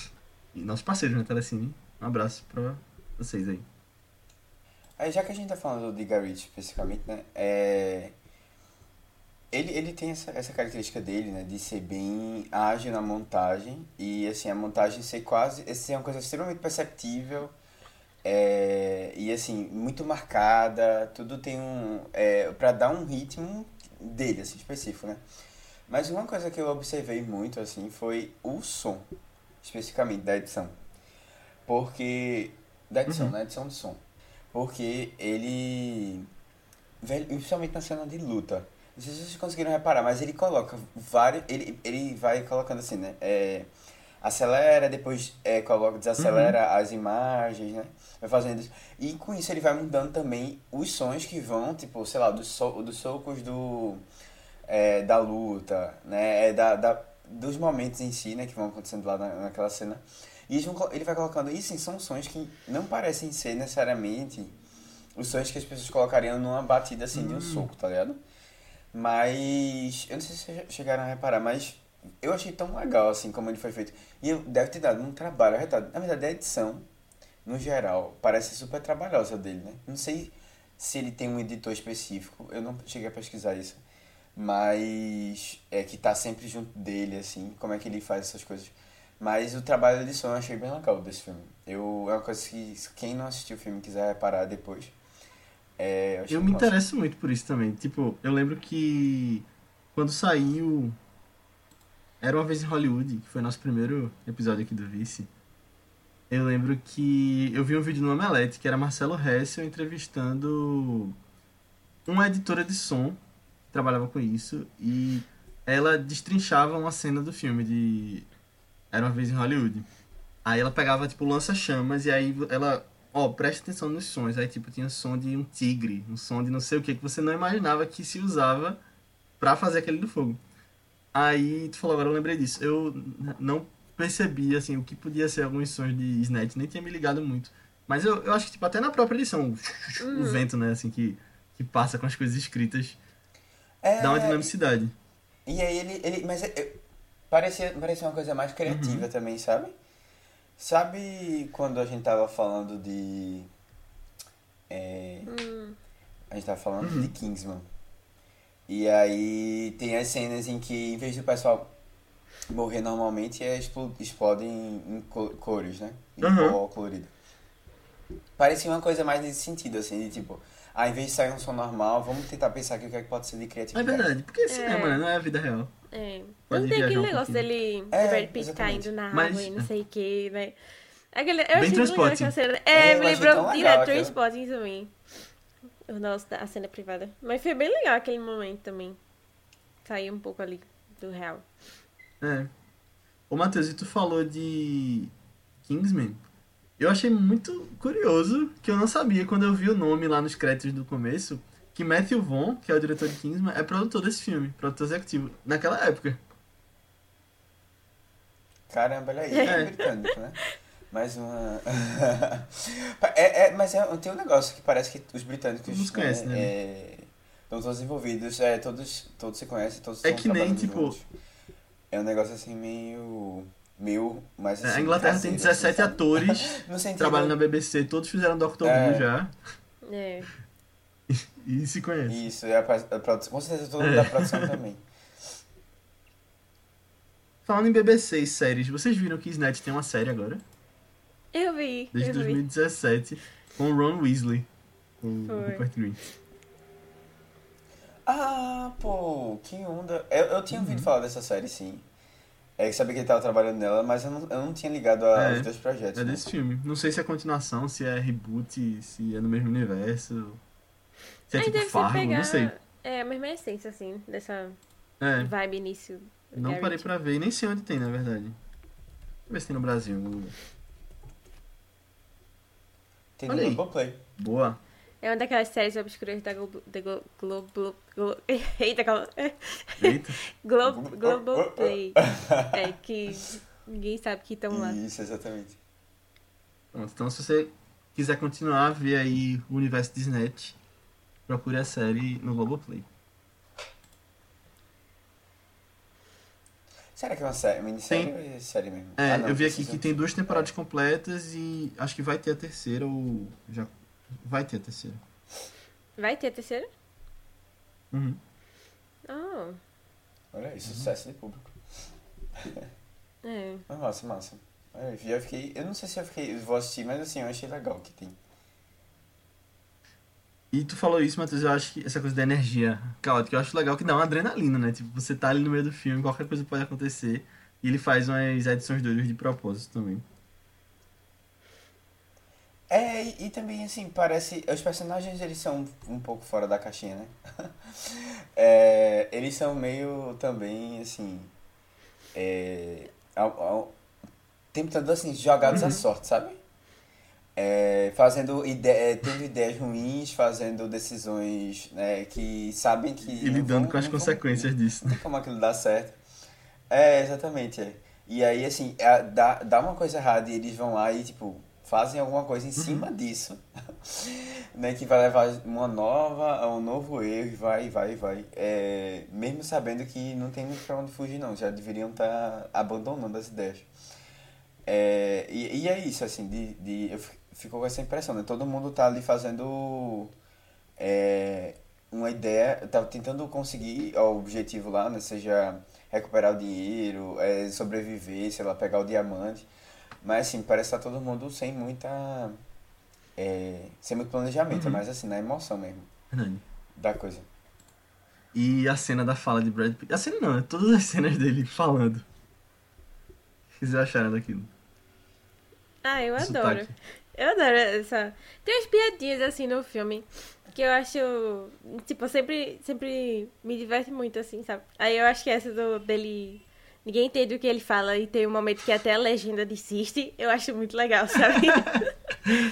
E nossos parceiros na telecine. Um abraço pra vocês aí. Já que a gente tá falando de Ritchie especificamente, né? É... Ele, ele tem essa, essa característica dele, né? De ser bem ágil na montagem. E, assim, a montagem ser quase... Ser uma coisa extremamente perceptível. é, E, assim, muito marcada. Tudo tem um... É, pra dar um ritmo dele, assim, específico, né? Mas uma coisa que eu observei muito, assim, foi o som. Especificamente, da edição. Porque... Da edição, Uhum. né? Edição de som. Porque ele. Velho, principalmente na cena de luta. Não sei se vocês conseguiram reparar, mas ele coloca vários. Ele, ele vai colocando assim, né? É, acelera, depois é, coloca, desacelera as imagens, né? Vai fazendo isso. E com isso ele vai mudando também os sons que vão, tipo, sei lá, dos, so, dos socos do. é, da luta, né? É, da, da, dos momentos em si, né? Que vão acontecendo lá na, naquela cena. E ele vai colocando, e sim, são sons que não parecem ser necessariamente os sons que as pessoas colocariam numa batida assim de um soco, tá ligado? Mas eu não sei se vocês chegaram a reparar, mas eu achei tão legal assim como ele foi feito. E deve ter dado um trabalho arretado. Na verdade, a edição, no geral, parece super trabalhosa dele, né? Não sei se ele tem um editor específico, eu não cheguei a pesquisar isso. Mas é que tá sempre junto dele, assim, como é que ele faz essas coisas. Mas o trabalho de edição eu achei bem legal desse filme. Eu, é uma coisa que quem não assistiu o filme quiser reparar depois. É, achei Eu me interesso muito por isso também. Tipo, eu lembro que quando saiu Era uma vez em Hollywood, que foi nosso primeiro episódio aqui do Vice. eu lembro que eu vi um vídeo no Omelete que era Marcelo Hessel entrevistando uma editora de som que trabalhava com isso e ela destrinchava uma cena do filme de Era uma vez em Hollywood. Aí ela pegava tipo lança-chamas e aí ela, ó, presta atenção nos sons. Aí tipo tinha som de um tigre, um som de não sei o que que você não imaginava que se usava pra fazer aquele do fogo. Aí tu falou, agora eu lembrei disso. Eu não percebi, assim, o que podia ser alguns sons de Snatch, nem tinha me ligado muito. Mas eu, eu acho que, tipo, até na própria edição, o, o vento, né, assim, que, que passa com as coisas escritas, É, dá uma dinamicidade. E aí ele. ele mas é- parecia, parecia uma coisa mais criativa também, sabe? Sabe quando a gente tava falando de. é, A gente tava falando Uhum. de Kingsman. E aí tem as cenas em que, em vez do pessoal morrer normalmente, é explo- explodem em, em co- cores, né? Em Uhum. pó colorido. Parecia uma coisa mais nesse sentido, assim, de tipo, ah, em vez de sair um som normal, vamos tentar pensar aqui o que é que pode ser de É criatividade. verdade, porque cinema, né, não é a vida real. É. Não tem aquele um negócio dele, É, Brad Pitt caindo na Mas- água e não sei o que, né? Aquele, eu Bem achei muito legal cena. É, É, me lembrou direto. Trainspotting também. O nosso, a cena privada. Mas foi bem legal aquele momento também. Sair um pouco ali do real. É. Ô, Matheus, e tu falou de Kingsman? Eu achei muito curioso que eu não sabia quando eu vi o nome lá nos créditos do começo que Matthew Vaughn, que é o diretor de Kingsman, é produtor desse filme, produtor executivo, naquela época. Caramba, olha aí, É. é britânico, né? Mais uma. é, é, mas é, tem um negócio que parece que os britânicos. Todos conhecem, né? É, estão todos envolvidos, é, todos, todos se conhecem, todos É que nem, tipo- juntos. É um negócio assim meio. meio. Mais É, assim, a Inglaterra tem caseiro, 17 assim, atores trabalhando na BBC, todos fizeram Doctor É. Who já É. e se conhecem. Isso, é a, pro- a produção. Com certeza todo mundo É. da produção também. Falando em BBC e séries, vocês viram que Snatch tem uma série agora? Eu vi. Desde eu vi. 2017, com o Ron Weasley, o Foi. Rupert Green. Ah, pô, que onda. Eu, eu tinha Uhum. ouvido falar dessa série, sim. É que sabia que ele tava trabalhando nela, mas eu não, eu não tinha ligado a- É, aos dois projetos. É né? desse filme. Não sei se é continuação, se é reboot, se é no mesmo universo. Se é Aí tipo deve ser Fargo, pegar... não sei. É, a mesma essência, assim, dessa É, vibe início. não Garrett. parei pra ver e nem sei onde tem, na verdade. Deixa eu ver se tem no Brasil. Tem no Olha aí. Globoplay. Boa. É uma daquelas séries obscuras da Globo... Da Glo- Globo... Glo- Eita, calma. Eita. Globo... Globoplay. É, que ninguém sabe que estão lá. Isso, exatamente. Pronto, então se você quiser continuar a ver aí o universo de Snatch, procure a série no Globoplay. Será que é uma série, minissérie ou é série mesmo? É, Ah, não, eu vi aqui que tem duas temporadas completas e acho que vai ter a terceira ou já vai ter a terceira. Vai ter a terceira? Uhum. Oh, Olha aí, sucesso de público. é. Ah, massa, massa. Já fiquei... Eu não sei se eu fiquei... Vou assistir, mas assim, eu achei legal que tem. E tu falou isso, Matheus, eu acho que essa coisa da energia caótica, eu acho legal que dá uma adrenalina, né? Tipo, você tá ali no meio do filme, qualquer coisa pode acontecer. E ele faz umas edições doidas de propósito também. É, e, e também, assim, parece... Os personagens, eles são um pouco fora da caixinha, né? É, eles são meio também, assim... É, ao, ao, tempo todo, assim, jogados à sorte, sabe? É, fazendo ide é, tendo ideias ruins, fazendo decisões né, que sabem que... E lidando vão- com as consequências disso. Não tem como aquilo dar certo. É, exatamente. É. E aí, assim, é, dá, dá uma coisa errada e eles vão lá e, tipo, fazem alguma coisa em cima disso. né, que vai levar uma nova, um novo erro e vai, vai, vai. É, mesmo sabendo que não tem muito pra onde fugir, não. Já deveriam estar abandonando as ideias. É, e, e é isso, assim, de, de, eu fi- fico com essa impressão, né? Todo mundo tá ali fazendo é, uma ideia, tá tentando conseguir o objetivo lá, né? Seja recuperar o dinheiro, é, sobreviver, sei lá, pegar o diamante. Mas assim, parece que tá todo mundo sem muita. É, sem muito planejamento, Uhum. mas assim, na emoção mesmo Verdade. da coisa. E a cena da fala de Brad Pitt. A cena não, é todas as cenas dele falando. O que vocês acharam daquilo? Ah, eu adoro. sotaque. Eu adoro essa. Tem umas piadinhas assim no filme que eu acho. Tipo, sempre, sempre me diverte muito, assim, sabe? Aí eu acho que essa do, dele. Ninguém entende o que ele fala e tem um momento que até a legenda desiste. Eu acho muito legal, sabe?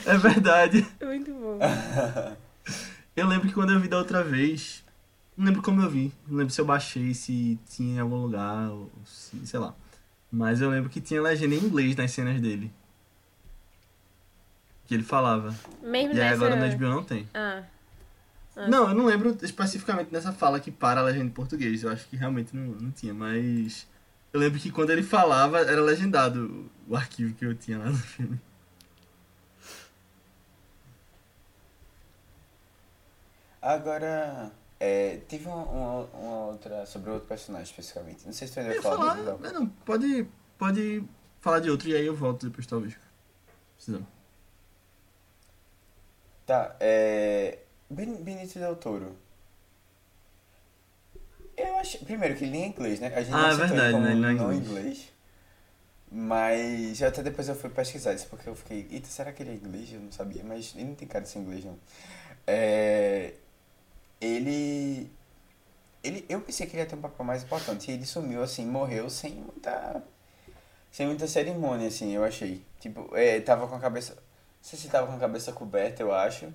É verdade. muito bom. Eu lembro que quando eu vi da outra vez. Não lembro como eu vi. Não lembro se eu baixei, se tinha em algum lugar, ou se, sei lá. Mas eu lembro que tinha legenda em inglês nas cenas dele. Que ele falava. Mesmo E aí nessa. agora na HBO não tem. Ah. Ah, Não, eu não lembro especificamente nessa fala que para a legenda em português. Eu acho que realmente não, não tinha, mas. Eu lembro que quando ele falava, era legendado o arquivo que eu tinha lá no filme. Agora, é, teve uma, uma, uma outra sobre outro personagem especificamente. Não sei se tu ainda falar falar, não. pode, pode falar de outro e aí eu volto depois, talvez. Precisando. Tá, é. Ben- Benito Del Toro. Eu acho. Primeiro, que ele nem é inglês, né? A gente Ah, não é verdade, como né? Ele não é não inglês. inglês. Mas até depois eu fui pesquisar isso, porque eu fiquei, eita, será que ele é inglês? Eu não sabia, mas ele não tem cara de ser inglês, não. É, ele. Ele, eu pensei que ele ia ter um papel mais importante. E ele sumiu, assim, morreu sem muita. Sem muita cerimônia, assim, eu achei. Tipo, é, tava com a cabeça. Sei se tava com a cabeça coberta, eu acho.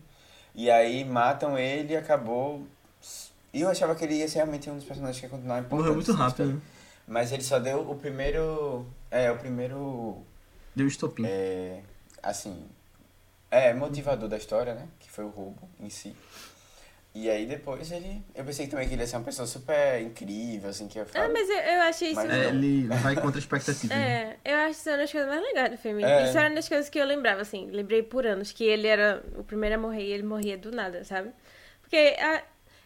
E aí matam ele e acabou. E eu achava que ele ia ser realmente um dos personagens que ia continuar importante. Morreu muito rápido, né? Mas ele só deu o primeiro. É, o primeiro. Deu estopim. É, assim. É, motivador da história, né? Que foi o roubo em si. E aí depois ele. Eu pensei também que ele ia ser uma pessoa super incrível, assim, que ia ficar. Ah, mas eu, eu achei isso. Mas É, ele vai contra a expectativa. né? É, eu acho isso uma das coisas mais legais do filme. É. Isso era uma das coisas que eu lembrava, assim. Lembrei por anos que ele era o primeiro a morrer e ele morria do nada, sabe? Porque a-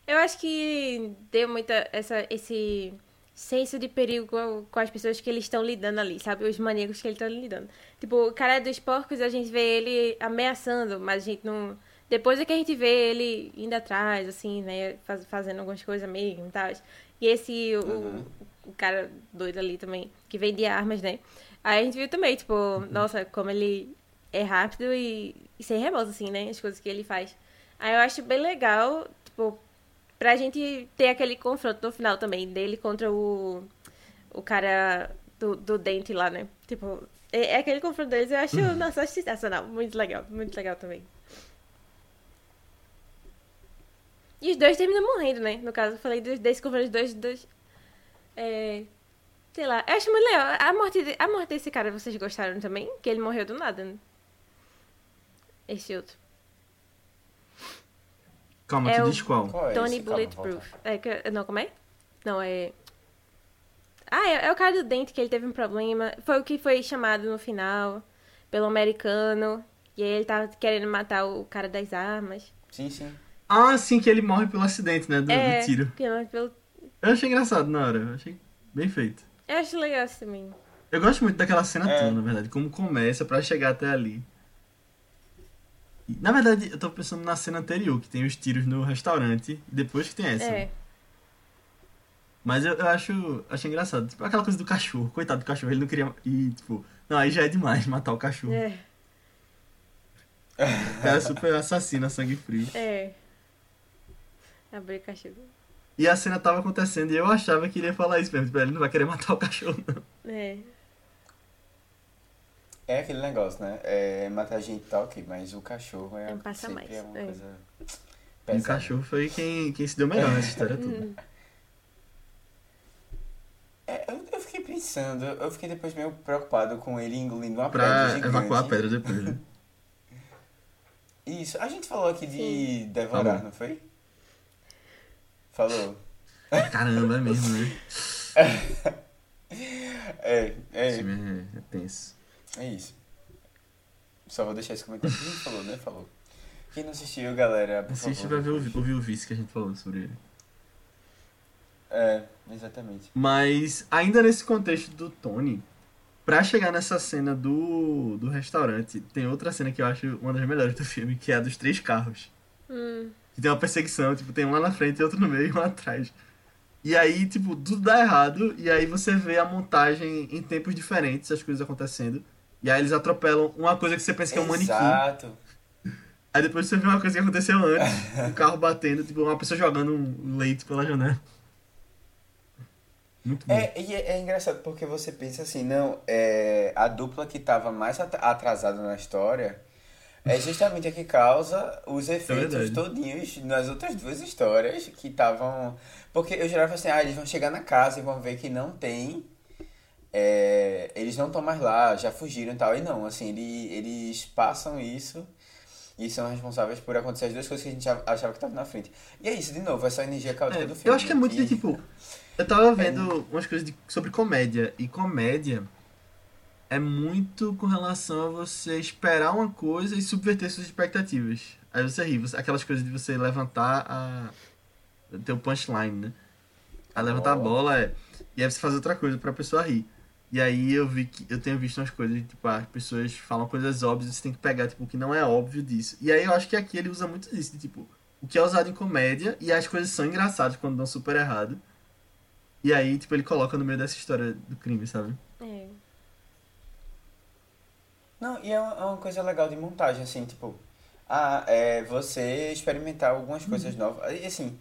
eu acho que deu muita essa, esse senso de perigo com, com as pessoas que eles estão lidando ali, sabe? Os maníacos que eles estão lidando. Tipo, o cara dos porcos, a gente vê ele ameaçando, mas a gente não. Depois é que a gente vê ele indo atrás, assim, né? faz- fazendo algumas coisas mesmo e tal. E esse, o, Uhum. o cara doido ali também, que vendia armas, né? Aí a gente viu também, tipo, nossa, como ele é rápido e, e sem remorso, assim, né? As coisas que ele faz. Aí eu acho bem legal, tipo, pra gente ter aquele confronto no final também, dele contra o, o cara do, do dente lá, né? Tipo, é, é aquele confronto deles, eu acho, nossa, eu acho sensacional. Muito legal, muito legal também. E os dois terminam morrendo, né? No caso, eu falei dos- desse confronto dos dois, dois é, sei lá, eu acho muito legal. A morte, de- a morte desse cara, vocês gostaram também? Que ele morreu do nada, né? Esse outro. Calma, É tu diz qual? Qual é Tony Bulletproof. É, que- não, como é? Não, é. Ah, é, é o cara do dente que ele teve um problema. Foi o que foi chamado no final pelo americano. E aí ele tava querendo matar o cara das armas. Sim, sim. Ah, sim, que ele morre pelo acidente, né? Do, é, do tiro. que é pelo- Eu achei engraçado na hora. Eu achei bem feito. Eu acho legal isso também. Eu gosto muito daquela cena É. toda, na verdade. Como começa pra chegar até ali. Na verdade, eu tô pensando na cena anterior, que tem os tiros no restaurante. E depois que tem essa. É. Mas eu, eu acho, acho engraçado. Tipo, aquela coisa do cachorro. Coitado do cachorro, ele não queria. E, tipo, não, aí já é demais matar o cachorro. É. O cara é super assassino, sangue frio. É. Abrir cachorro. E a cena tava acontecendo e eu achava que ele ia falar isso mesmo. Tipo, ele não vai querer matar o cachorro, não. É. É aquele negócio, né? É, matar gente tá ok, mas o cachorro é, um passa mais, é uma é. coisa E o pesada. cachorro foi quem, quem se deu melhor nessa história toda. É, eu, eu fiquei pensando, eu fiquei depois meio preocupado com ele engolindo uma Pra pedra gigante. evacuar a pedra depois, né? Isso, a gente falou aqui de Sim. devorar, não foi? Falou. Caramba, é mesmo, né? É, é, Esse filme é, é tenso. é isso. Só vou deixar esse comentário. Quem falou, né? Falou. Quem não assistiu, galera, por Assiste favor. pra ver ouvir o vice que a gente falou sobre ele. É, exatamente. Mas, ainda nesse contexto do Tony, pra chegar nessa cena do, do restaurante, tem outra cena que eu acho uma das melhores do filme, que é a dos três carros. Hum. Que tem uma perseguição, tipo, tem um lá na frente e outro no meio e um atrás. E aí, tipo, tudo dá errado, e aí você vê a montagem em tempos diferentes, as coisas acontecendo. E aí eles atropelam uma coisa que você pensa que é um manequim. Exato. Aí depois você vê uma coisa que aconteceu antes, um carro batendo, tipo, uma pessoa jogando um leite pela janela. Muito bom. É, e é, é engraçado porque você pensa assim, não, é, a dupla que tava mais at- atrasada na história é justamente a que causa os efeitos verdade. todinhos nas outras duas histórias que estavam. Porque eu jurava assim, ah, eles vão chegar na casa e vão ver que não tem. é, eles não estão mais lá, já fugiram e tal. E não, assim, ele, eles passam isso e são responsáveis por acontecer as duas coisas que a gente achava que estavam na frente. E é isso, de novo, essa energia caótica É, do filme. eu acho que é muito de tipo. Eu tava vendo umas coisas de- sobre comédia. E comédia é muito com relação a você esperar uma coisa e subverter suas expectativas. Aí você ri, você- aquelas coisas de você levantar a. ter o punchline, né? Aí levantar a Oh. bola é. E aí você faz outra coisa pra pessoa rir. E aí eu vi que eu tenho visto umas coisas, tipo, as pessoas falam coisas óbvias, você tem que pegar, tipo, o que não é óbvio disso. E aí eu acho que aqui ele usa muito disso, de, tipo, o que é usado em comédia e as coisas são engraçadas quando dão super errado. E aí, tipo, ele coloca no meio dessa história do crime, sabe? Não, e é uma, é uma coisa legal de montagem, assim, tipo, ah, é você experimentar algumas coisas novas. E assim,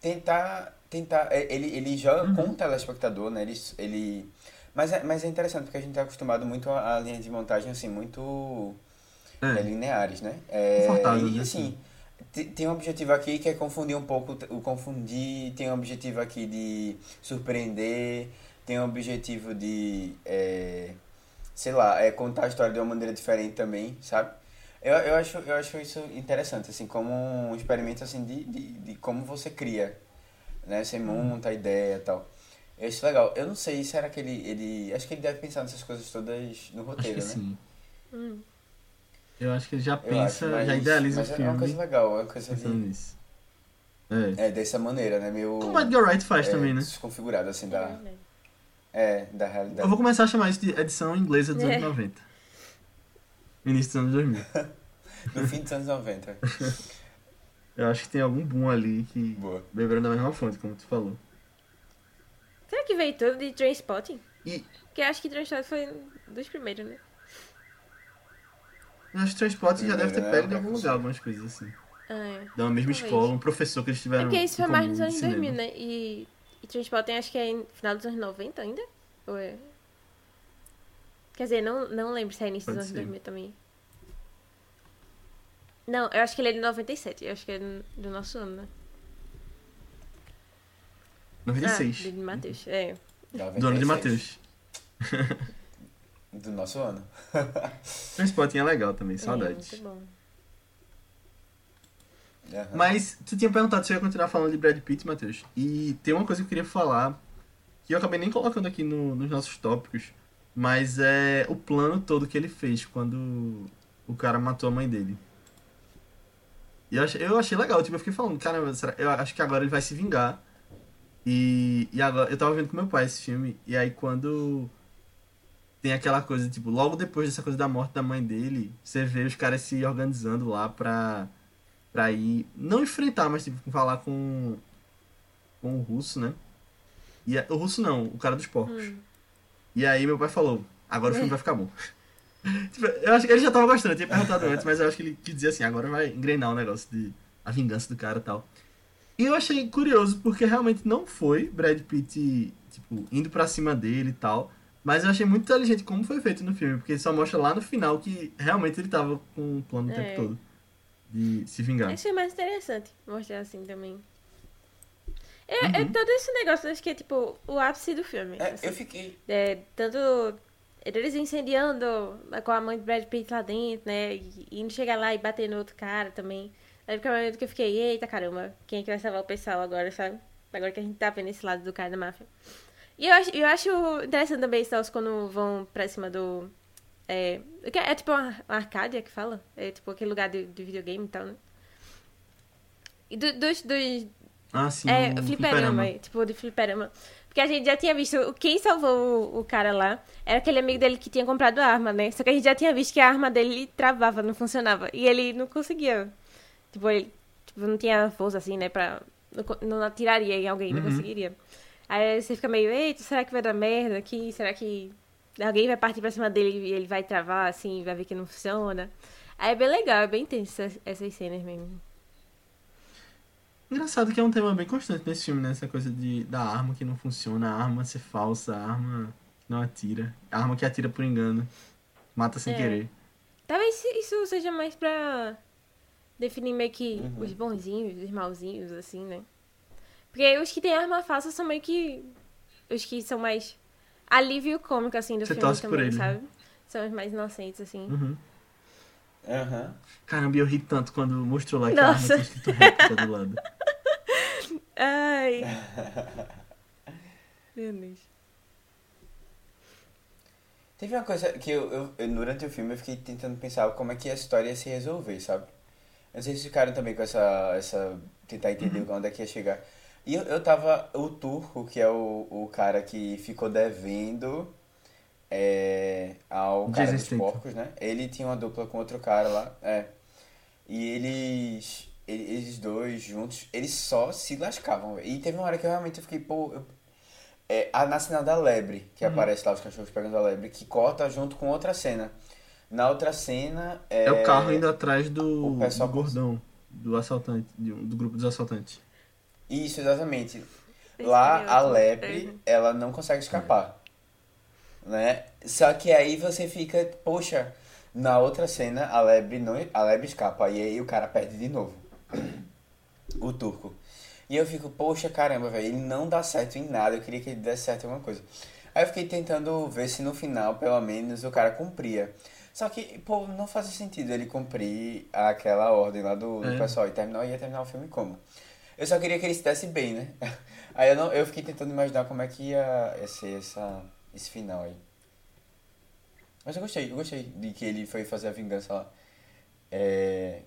tentar. tentar é, ele, ele joga com o telespectador, né? Ele. ele mas, é, mas é interessante porque a gente tá acostumado muito a, a linhas de montagem, assim, muito é, É. lineares, né? É, e assim, te- tem um objetivo aqui que é confundir um pouco o confundir, tem um objetivo aqui de surpreender, tem um objetivo de. é, sei lá, é contar a história de uma maneira diferente também, sabe? Eu, eu, acho, eu acho isso interessante, assim, como um experimento assim, de, de, de como você cria, né? Você monta a ideia e tal. Eu acho legal. Eu não sei, será que ele, ele... Acho que ele deve pensar nessas coisas todas no Acho roteiro, que né? sim. Hum. Eu acho que ele já pensa, acho, mas, já idealiza mas o é uma filme coisa legal, é uma coisa pensando de, nisso. É. é dessa maneira, né? Meio Como o Edgar Wright faz é, também, né? desconfigurado, assim, É da, verdade. É, da realidade. Eu vou começar a chamar isso de edição inglesa dos É. anos 90. Início dos anos 2000. No fim dos anos 90. Eu acho que tem algum boom ali que Boa. beberam da mesma fonte, como tu falou. Será que veio tudo de Trainspotting? E Porque eu acho que Trainspotting foi um dos primeiros, né? eu acho que Transporte já deve ter pego de algum pra lugar algumas coisas assim. Ah, é. Da mesma Talvez. escola, um professor que eles É tiveram. porque isso foi mais nos anos cinema. 2000, né? E, e Transporting acho que é no final dos anos 90 ainda? Ou é? Quer dizer, não, não lembro se é início dos anos ser. 2000 também. Não, eu acho que ele é de 97. Eu acho que é do- nosso ano, né? 96. Ah, de Matheus. É. do ano de 96. Matheus. Do nosso ano. Transporting é legal também, É, saudades. muito bom. Mas tu tinha perguntado se eu ia continuar falando de Brad Pitt, Matheus. E tem uma coisa que eu queria falar, que eu acabei nem colocando aqui no- nos nossos tópicos, mas é o plano todo que ele fez quando o cara matou a mãe dele. E eu achei, eu achei legal, tipo, eu fiquei falando, caramba, será- eu acho que agora ele vai se vingar. E, e agora, eu tava vendo com meu pai esse filme, e aí quando tem aquela coisa, tipo, logo depois dessa coisa da morte da mãe dele, você vê os caras se organizando lá pra pra ir, não enfrentar, mas tipo, falar com, com o russo, né? E a- o russo não, o cara dos porcos. Hum. E aí meu pai falou, agora o filme vai ficar bom. Tipo, eu acho que ele já tava gostando, eu tinha perguntado antes, mas eu acho que ele quis dizer assim, agora vai engrenar o negócio de a vingança do cara e tal. E eu achei curioso, porque realmente não foi Brad Pitt, tipo, indo pra cima dele e tal. Mas eu achei muito inteligente como foi feito no filme, porque só mostra lá no final que realmente ele tava com um plano o É. tempo todo. De se vingar. Isso é mais interessante, mostrar assim também. É, é Uhum. todo esse negócio, acho que é tipo o ápice do filme. É, assim. eu fiquei. É, tanto eles incendiando com a mãe do Brad Pitt lá dentro, né? E indo chegar lá e bater no outro cara também. Aí fica o momento que eu fiquei, eita caramba, quem é que vai salvar o pessoal agora, sabe? Agora que a gente tá vendo esse lado do cara da máfia. E eu acho, eu acho interessante também Wars quando vão pra cima do. É, é, é tipo uma, uma Arcádia que fala? É tipo aquele lugar de, de videogame e tal, né? E do- dos, dos, Ah, sim. é, o fliperama, é, tipo, de fliperama. Porque a gente já tinha visto, quem salvou o, o cara lá era aquele amigo dele que tinha comprado a arma, né? Só que a gente já tinha visto que a arma dele travava, não funcionava. E ele não conseguia. Tipo, ele tipo, não tinha força, assim, né, pra... Não, não atiraria em alguém, não Uhum. conseguiria. Aí você fica meio, eita, será que vai dar merda aqui? Será que... alguém vai partir pra cima dele e ele vai travar, assim, vai ver que não funciona. Aí é bem legal, é bem tenso essas, essas cenas mesmo. Engraçado que é um tema bem constante nesse filme, né? Essa coisa de, da arma que não funciona, a arma ser falsa, a arma que não atira, a arma que atira por engano, mata sem É. querer. Talvez isso seja mais pra definir meio que Uhum. os bonzinhos, os malzinhos, assim, né? Porque os que têm arma falsa são meio que os que são mais alívio cômico, assim, do Você filme torce por também, ele, né? sabe? São os mais inocentes, assim. Uhum. Aham. Caramba, eu ri tanto quando mostrou lá que a arma Nossa. escrito réplica do lado. Ai. Meu Deus. Teve uma coisa que eu, eu- eu- durante o filme eu fiquei tentando pensar como é que a história ia se resolver, sabe? Eu não sei se ficaram também com essa. essa tentar entender onde é que ia chegar. E eu, eu tava. O Turco, que é o, o cara que ficou devendo é, ao cara Jason dos porcos, né? Ele tinha uma dupla com outro cara lá. É. E eles. ele- Eles dois juntos, eles só se lascavam. E teve uma hora que eu realmente fiquei, pô. eu- é, a, na cena da lebre, que Uhum. aparece lá os cachorros pegando a lebre, que corta junto com outra cena. Na outra cena. É, É o carro indo atrás do, o pessoal do gordão, do assaltante, do grupo dos assaltantes. Isso, exatamente. Esse Lá é a Uhum. ela não consegue escapar. Né? Só que aí você fica, poxa, na outra cena a lebre não, a lebre escapa e aí o cara perde de novo. O turco. E eu fico, poxa, caramba, velho, ele não dá certo em nada, eu queria que ele desse certo em alguma coisa. Aí eu fiquei tentando ver se no final, pelo menos, o cara cumpria. Só que, pô, não fazia sentido ele cumprir aquela ordem lá do, do É. pessoal e terminar, ia terminar o filme como? Eu só queria que ele se desse bem, né? Aí eu, não, eu fiquei tentando imaginar como é que ia, ia ser essa, esse final aí. Mas eu gostei, eu gostei de que ele foi fazer a vingança lá. É...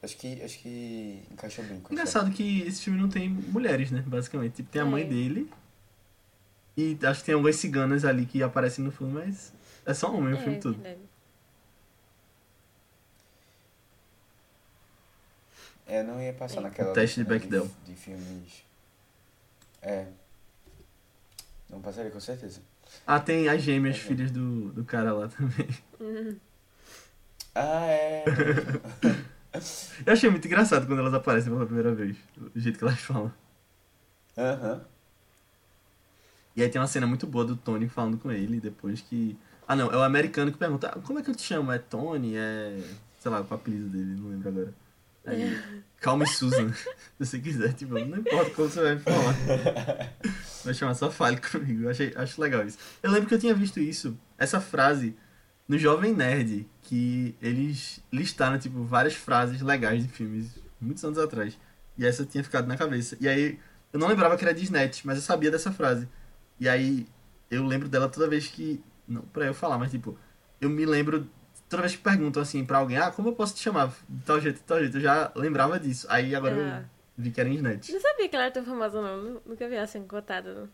Acho que, acho que encaixou bem Engraçado que esse filme não tem mulheres, né? Basicamente. Tipo, tem a mãe É. dele. E acho que tem algumas ciganas ali que aparecem no filme, mas é só homem o filme É, todo. verdade. É, não ia passar É. naquela O teste de Bechdel. De, filmes. É. Não passaria, com certeza. Ah, tem as gêmeas, Uhum. filhas do, do cara lá também. Uhum. Ah, é. Eu achei muito engraçado quando elas aparecem pela primeira vez. O jeito que elas falam. Aham. E aí tem uma cena muito boa do Tony falando com ele depois que. Ah não, é o americano que pergunta, ah, como é que eu te chamo? É Tony? É. sei lá, o apelido dele, não lembro agora. Aí, calma Susan, se você quiser, tipo, não importa como você vai me falar. Vai chamar só fale comigo. Eu achei, acho legal isso. Eu lembro que eu tinha visto isso, essa frase, no Jovem Nerd, que eles listaram, tipo, várias frases legais de filmes, muitos anos atrás. E essa tinha ficado na cabeça. E aí, eu não lembrava que era Snatch, mas eu sabia dessa frase. E aí, eu lembro dela toda vez que. Não pra eu falar, mas tipo, eu me lembro. Toda vez que perguntam assim pra alguém, ah, como eu posso te chamar? De tal jeito, de tal jeito. Eu já lembrava disso. Aí agora Ah. eu vi que era Snatch. Não sabia que ela era tão famosa, não. Nu- Nunca vi ela sendo cotada, não.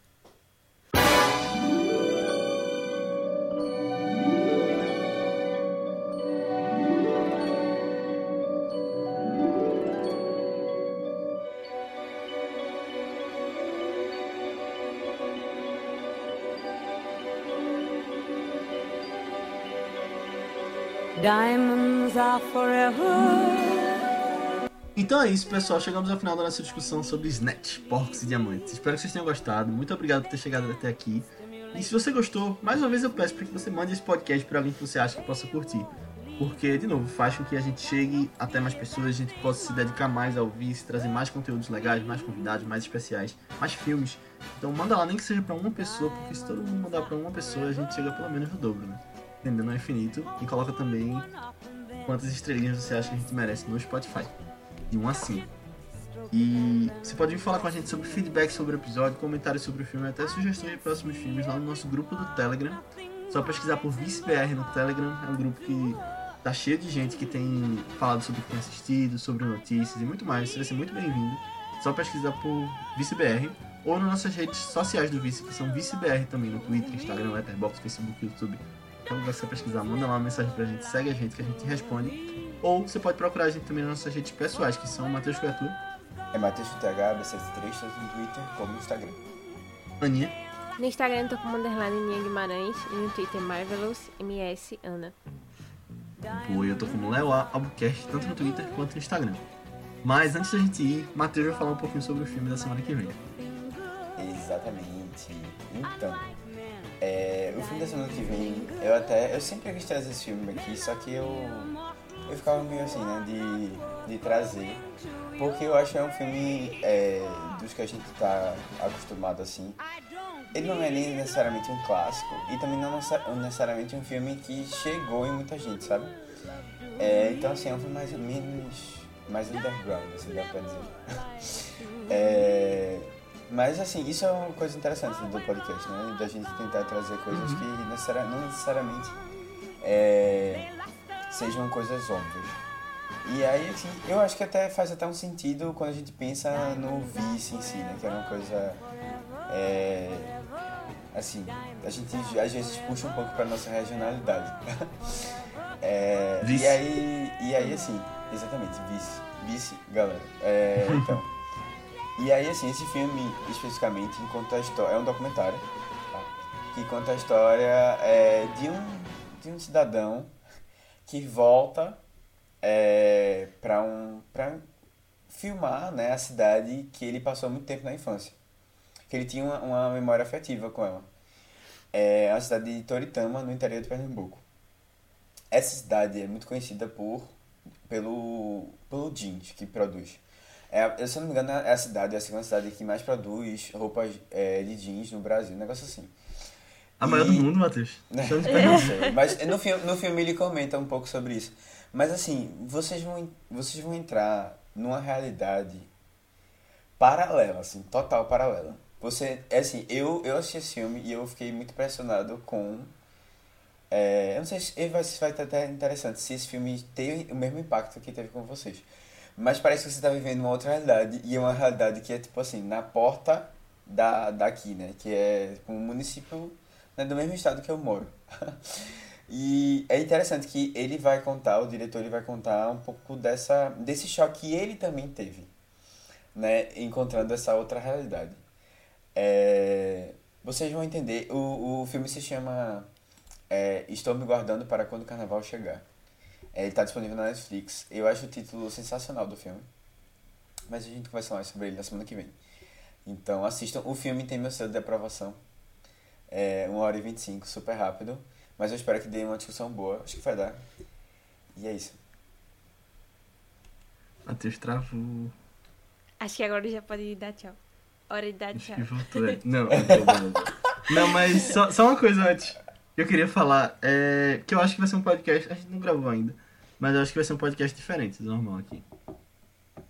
Diamonds are forever. Então é isso, pessoal. Chegamos ao final da nossa discussão sobre Snatch, porcos e diamantes. Espero que vocês tenham gostado. Muito obrigado por ter chegado até aqui. E se você gostou, mais uma vez eu peço para que você mande esse podcast para alguém que você acha que possa curtir. Porque, de novo, faz com que a gente chegue até mais pessoas, a gente possa se dedicar mais ao vice, trazer mais conteúdos legais, mais convidados, mais especiais, mais filmes. Então manda lá, nem que seja para uma pessoa, porque se todo mundo mandar para uma pessoa, a gente chega pelo menos no dobro, né? Entendendo ao infinito. E coloca também quantas estrelinhas você acha que a gente merece no Spotify. De 1 a 5. E você pode vir falar com a gente sobre feedback sobre o episódio, comentários sobre o filme, até sugestões de próximos filmes lá no nosso grupo do Telegram. Só pesquisar por ViceBR no Telegram, é um grupo que tá cheio de gente que tem falado sobre o que tem assistido, sobre notícias e muito mais. Você vai ser muito bem-vindo. Só pesquisar por ViceBR ou nas nossas redes sociais do Vice, que são ViceBR também, no Twitter, Instagram, Letterboxd, Facebook, YouTube. Então você pesquisar, manda lá uma mensagem pra gente, segue a gente que a gente responde. Ou você pode procurar a gente também nas nossas redes pessoais, que são Matheus Criatura, É Matheus TH, B73, tanto no Twitter como no Instagram. Aninha, No Instagram eu tô como underline Ninha Guimarães e no Twitter Marvelous MS Ana. Pô, eu tô como Léo A. Albuquerque, tanto no Twitter quanto no Instagram. Mas antes da gente ir, Matheus vai falar um pouquinho sobre o filme da semana que vem. Exatamente. Então, é, o filme da semana que vem, eu até. Eu sempre quis trazer esse filme aqui, só que eu. Eu ficava meio assim, né, de, de trazer. Porque eu acho que é um filme é, dos que a gente tá acostumado assim. Ele não é nem necessariamente um clássico e também não é necessariamente um filme que chegou em muita gente, sabe? É, então assim, é um filme mais ou menos mais underground, assim dá pra dizer. é, mas assim, isso é uma coisa interessante do podcast, né? Da gente tentar trazer coisas que necessari não necessariamente é, sejam coisas óbvias. E aí, assim, eu acho que até faz até um sentido quando a gente pensa no vice em si, né? Que é uma coisa. É, assim, a gente às vezes puxa um pouco pra nossa regionalidade. é, Vice. e aí, e aí, assim, exatamente, vice. Vice, galera. É, então. E aí, assim, esse filme especificamente conta a história. É um documentário, tá? Que conta a história é, de, um, de um cidadão que volta é, para um, pra filmar né, a cidade que ele passou muito tempo na infância. Que ele tinha uma, uma memória afetiva com ela. É a cidade de Toritama, no interior de Pernambuco. Essa cidade é muito conhecida por pelo, pelo jeans que produz. É, se eu não me engano, é a cidade, é a segunda cidade que mais produz roupas é, de jeans no Brasil, um negócio assim. A maior do mundo, Matheus. Não sei, mas no filme, no filme ele comenta um pouco sobre isso. Mas assim, vocês vão, vocês vão entrar numa realidade paralela, assim, total paralela. Você, é assim, eu, eu assisti esse filme e eu fiquei muito impressionado com... é, eu não sei se vai, se vai até interessante se esse filme teve o mesmo impacto que teve com vocês. Mas parece que você está vivendo uma outra realidade e é uma realidade que é tipo assim, na porta da, daqui, né? Que é tipo, um município né, do mesmo estado que eu moro. e é interessante que ele vai contar, o diretor ele vai contar um pouco dessa, desse choque que ele também teve, né? Encontrando essa outra realidade. É, vocês vão entender, o, o filme se chama é, Estou Me Guardando para Quando o Carnaval Chegar. É, ele está disponível na Netflix. Eu acho o título sensacional do filme. Mas a gente conversa mais sobre ele na semana que vem. Então assistam. O filme tem meu selo de aprovação. É 1 hora e 25, super rápido. Mas eu espero que dê uma discussão boa. Acho que vai dar. E é isso. Matheus travou. Acho que agora já pode dar tchau. Hora de dar Acho tchau. que voltou. é. Não, não, não, não. Não, mas só, só uma coisa antes. Eu queria falar. É, que eu acho que vai ser um podcast. A gente não gravou ainda. Mas eu acho que vai ser um podcast diferente do normal aqui.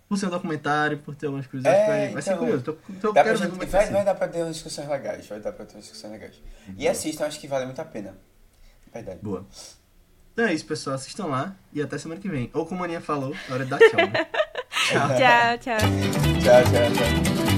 Por ser um documentário, por ter algumas coisas. É, vai, vai ser então, curioso. Tô, tô, quero gente- é vai, vai vai ser. dar pra ter umas discussões legais. Vai dar pra ter umas discussões legais. E assistam, acho que vale muito a pena. Verdade. Boa. Então é isso, pessoal. Assistam lá e até semana que vem. Ou como a Aninha falou, é hora de dar tchau. Né? Tchau. Tchau, tchau. Tchau, tchau, tchau.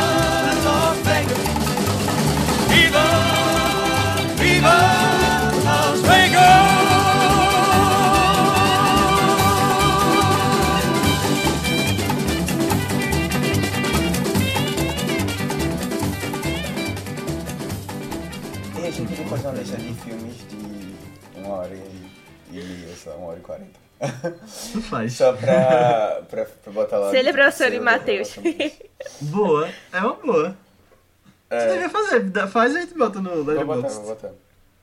fazer uma lista de filmes de uma hora e, e lá, uma hora e quarenta. Não faz. Só pra, pra, pra botar lá. Celebração de disso. Boa, é uma boa. Você É, devia fazer, faz e a gente bota no vou botar, Letterboxd. vou botar.